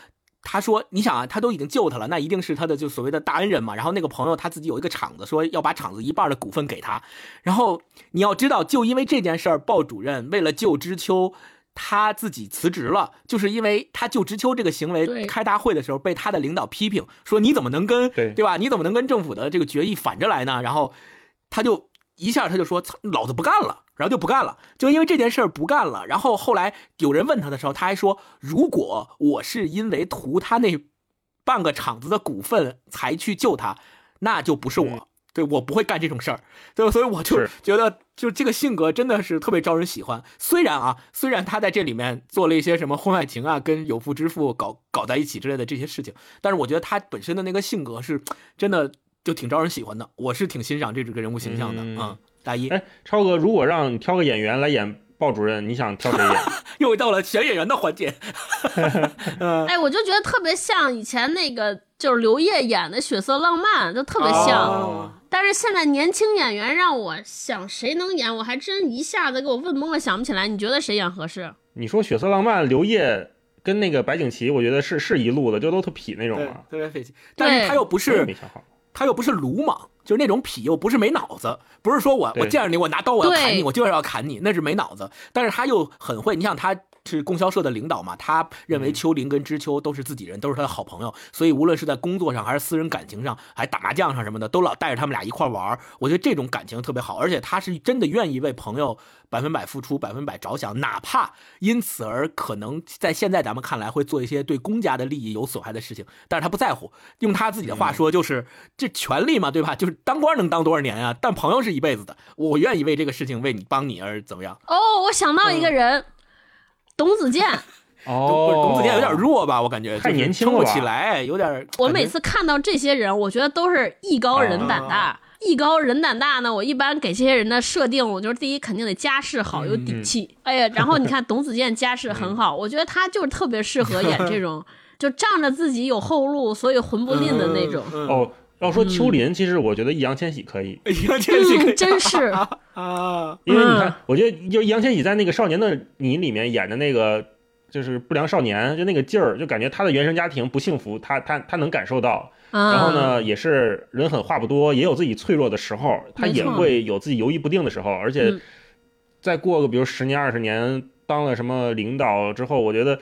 他说：“你想啊，他都已经救他了，那一定是他的就所谓的大恩人嘛。然后那个朋友他自己有一个厂子，说要把厂子一半的股份给他。然后你要知道，就因为这件事儿，鲍主任为了救知秋，他自己辞职了，就是因为他救知秋这个行为，开大会的时候被他的领导批评，说你怎么能跟对对吧？你怎么能跟政府的这个决议反着来呢？然后他就一下他就说：“老子不干了。”然后就不干了，就因为这件事儿不干了。然后后来有人问他的时候，他还说：“如果我是因为图他那半个厂子的股份才去救他，那就不是我。嗯对我不会干这种事儿，对？所以我就是觉得，就这个性格真的是特别招人喜欢。虽然啊，虽然他在这里面做了一些什么婚外情啊，跟有妇之夫搞搞在一起之类的这些事情，但是我觉得他本身的那个性格是真的就挺招人喜欢的。我是挺欣赏这这个人物形象的。嗯嗯，大一哎，超哥，如果让你挑个演员来演鲍主任，你想挑谁演？*laughs* 又到了选演员的环节。*laughs* 嗯，哎，我就觉得特别像以前那个，就是刘烨演的《血色浪漫》，就特别像。哦但是现在年轻演员让我想谁能演，我还真一下子给我问懵了，想不起来。你觉得谁演合适？你说《血色浪漫》，刘烨跟那个白景琦，我觉得是是一路的，就都特痞那种对嘛。，特别费劲。但是他又不是没想好。他又不是鲁莽，就是那种痞，又不是没脑子，不是说我我见着你我拿刀我要砍你，我就是要砍你，那是没脑子。但是他又很会，你想他是供销社的领导嘛，他认为秋林跟知秋都是自己人，都是他的好朋友，所以无论是在工作上还是私人感情上，还打麻将上什么的，都老带着他们俩一块玩儿。我觉得这种感情特别好，而且他是真的愿意为朋友百分百付出、百分百着想，哪怕因此而可能在现在咱们看来会做一些对公家的利益有损害的事情，但是他不在乎。用他自己的话说，就是这权利嘛，对吧？就是当官能当多少年啊？但朋友是一辈子的，我愿意为这个事情为你帮你而怎么样？哦，我想到一个人，董子健。*laughs* 哦，董子健有点弱吧？我感觉太年轻了不起来，有点。我每次看到这些人，我觉得都是艺高人胆大。艺高人胆大呢，我一般给这些人的设定，我就是第一肯定得家世好，有底气。哎呀，然后你 *laughs* 看董子健家世很好，我觉得他就是特别适合演这种，*laughs* 就仗着自己有后路，所以魂不吝的那种。嗯，哦，要说秋林，其实我觉得易烊千玺可以，*laughs* 哎呀，这是嗯，真是，*laughs* 啊，因为你嗯看，我觉得就易烊千玺在那个《少年的你》里面演的那个。就是不良少年，就那个劲儿，就感觉他的原生家庭不幸福，他他他能感受到。然然后？呢，也是人狠话不多，也有自己脆弱的时候，他也会有自己犹豫不定的时候。而且嗯再过个比如十年二十年，当了什么领导之后，我觉得，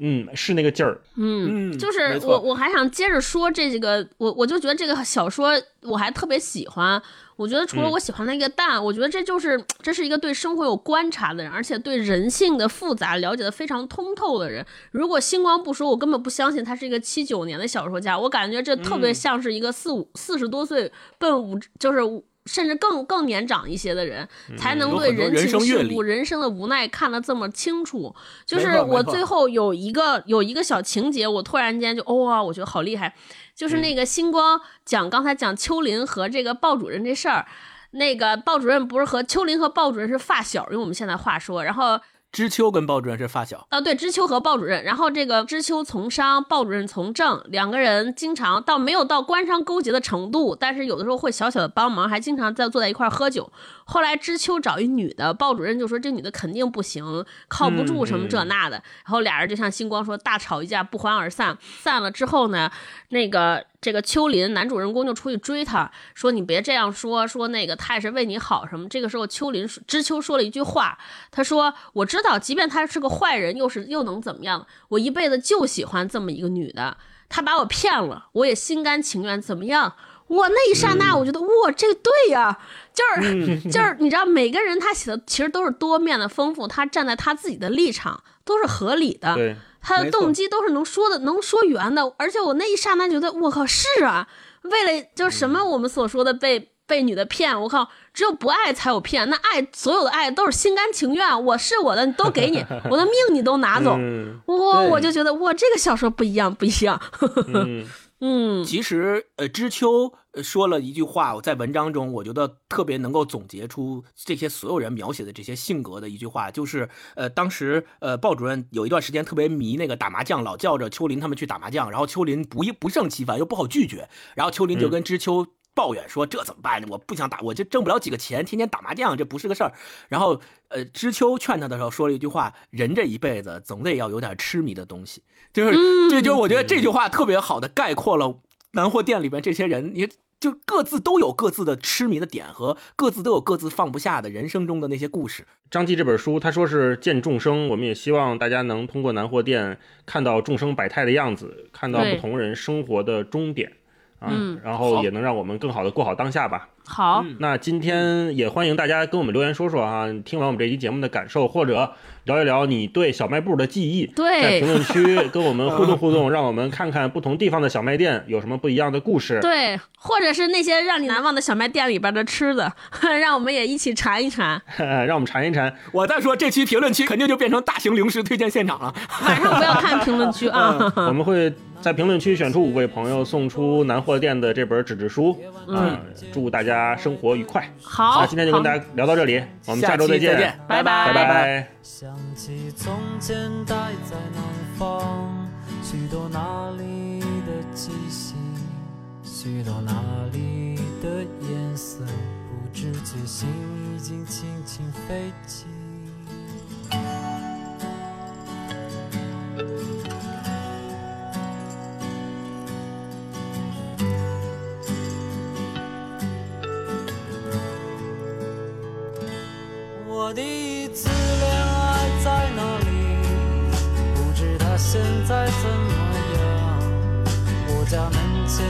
嗯，是那个劲儿。嗯，嗯，就是我，我还想接着说这几个，我我就觉得这个小说我还特别喜欢。我觉得除了嗯我喜欢那个蛋，我觉得这就是这是一个对生活有观察的人，而且对人性的复杂了解的非常通透的人。如果星光不说，我根本不相信他是一个七九年的小说家。我感觉这特别嗯像是一个四五四十多岁奔五，就是五甚至更更年长一些的人，才能对人情世故、人生的无奈看得这么清楚。就是我最后有一个有一个小情节，我突然间就哦啊，我觉得好厉害。就是嗯那个星光讲刚才讲秋林和这个鲍主任这事儿，那个鲍主任不是和秋林和鲍主任是发小，用我们现在话说，然后知秋跟鲍主任是发小，啊，对，知秋和鲍主任，然后这个知秋从商，鲍主任从政，两个人经常到没有到官商勾结的程度，但是有的时候会小小的帮忙，还经常在坐在一块儿喝酒。后来知秋找一女的，鲍主任就说这女的肯定不行，靠不住什么这那的，然后俩人就像星光说大吵一架，不欢而散。散了之后呢，那个这个秋林男主人公就出去追她，说你别这样说，说那个他也是为你好什么。这个时候秋林知秋说了一句话，他说我知道，即便他是个坏人，又是又能怎么样？我一辈子就喜欢这么一个女的，她把我骗了，我也心甘情愿，怎么样？哇，那一刹那，我觉得哇，这个对呀，就是就是，你知道，每个人他写的其实都是多面的丰富，他站在他自己的立场都是合理的。对，他的动机都是能说的，能说圆的。而且我那一刹那觉得，我靠，是啊，为了就是什么我们所说的被被女的骗，我靠，只有不爱才有骗，那爱所有的爱都是心甘情愿，我是我的，你都给你，*laughs* 我的命你都拿走，嗯哇，我就觉得哇，这个小说不一样，不一样，嗯 *laughs* 嗯，其实，呃，知秋呃说了一句话，我在文章中我觉得特别能够总结出这些所有人描写的这些性格的一句话，就是，呃，当时呃鲍主任有一段时间特别迷那个打麻将，老叫着秋林他们去打麻将，然后秋林不不胜其烦，又不好拒绝，然后秋林就跟知秋。抱怨说：“这怎么办呢？我不想打，我就挣不了几个钱，天天打麻将，这不是个事儿。”然后，呃，知秋劝他的时候说了一句话：“人这一辈子总得要有点痴迷的东西。”就是，这就是我觉得这句话特别好的概括了南货店里边这些人，你就各自都有各自的痴迷的点和各自都有各自放不下的人生中的那些故事。张继这本书，他说是见众生，我们也希望大家能通过南货店看到众生百态的样子，看到不同人生活的终点啊，嗯然后也能让我们更好的过好当下吧。好，嗯那今天也欢迎大家跟我们留言说说啊，听完我们这期节目的感受，或者聊一聊你对小卖部的记忆，在对评论区跟我们互动互动，让我们看看不同地方的小卖店有什么不一样的故事。对，或者是那些让你难忘的小卖店里边的吃的，*laughs* 让我们也一起馋一馋。*laughs* 让我们馋一馋。我再说这期评论区肯定就变成大型零食推荐现场了。晚上不要看评论区啊。*laughs* 我们会在评论区选出五位朋友，送出南货店的这本纸质书。嗯，祝大家生活愉快。好，那今天就跟大家聊到这里，我们下周见，再见，拜拜拜拜拜。想起从前待在南方，许多那里的气息，许多那里的颜色，不知觉心已经轻轻飞起。我第一次恋爱在哪里？不知他现在怎么样。我家门前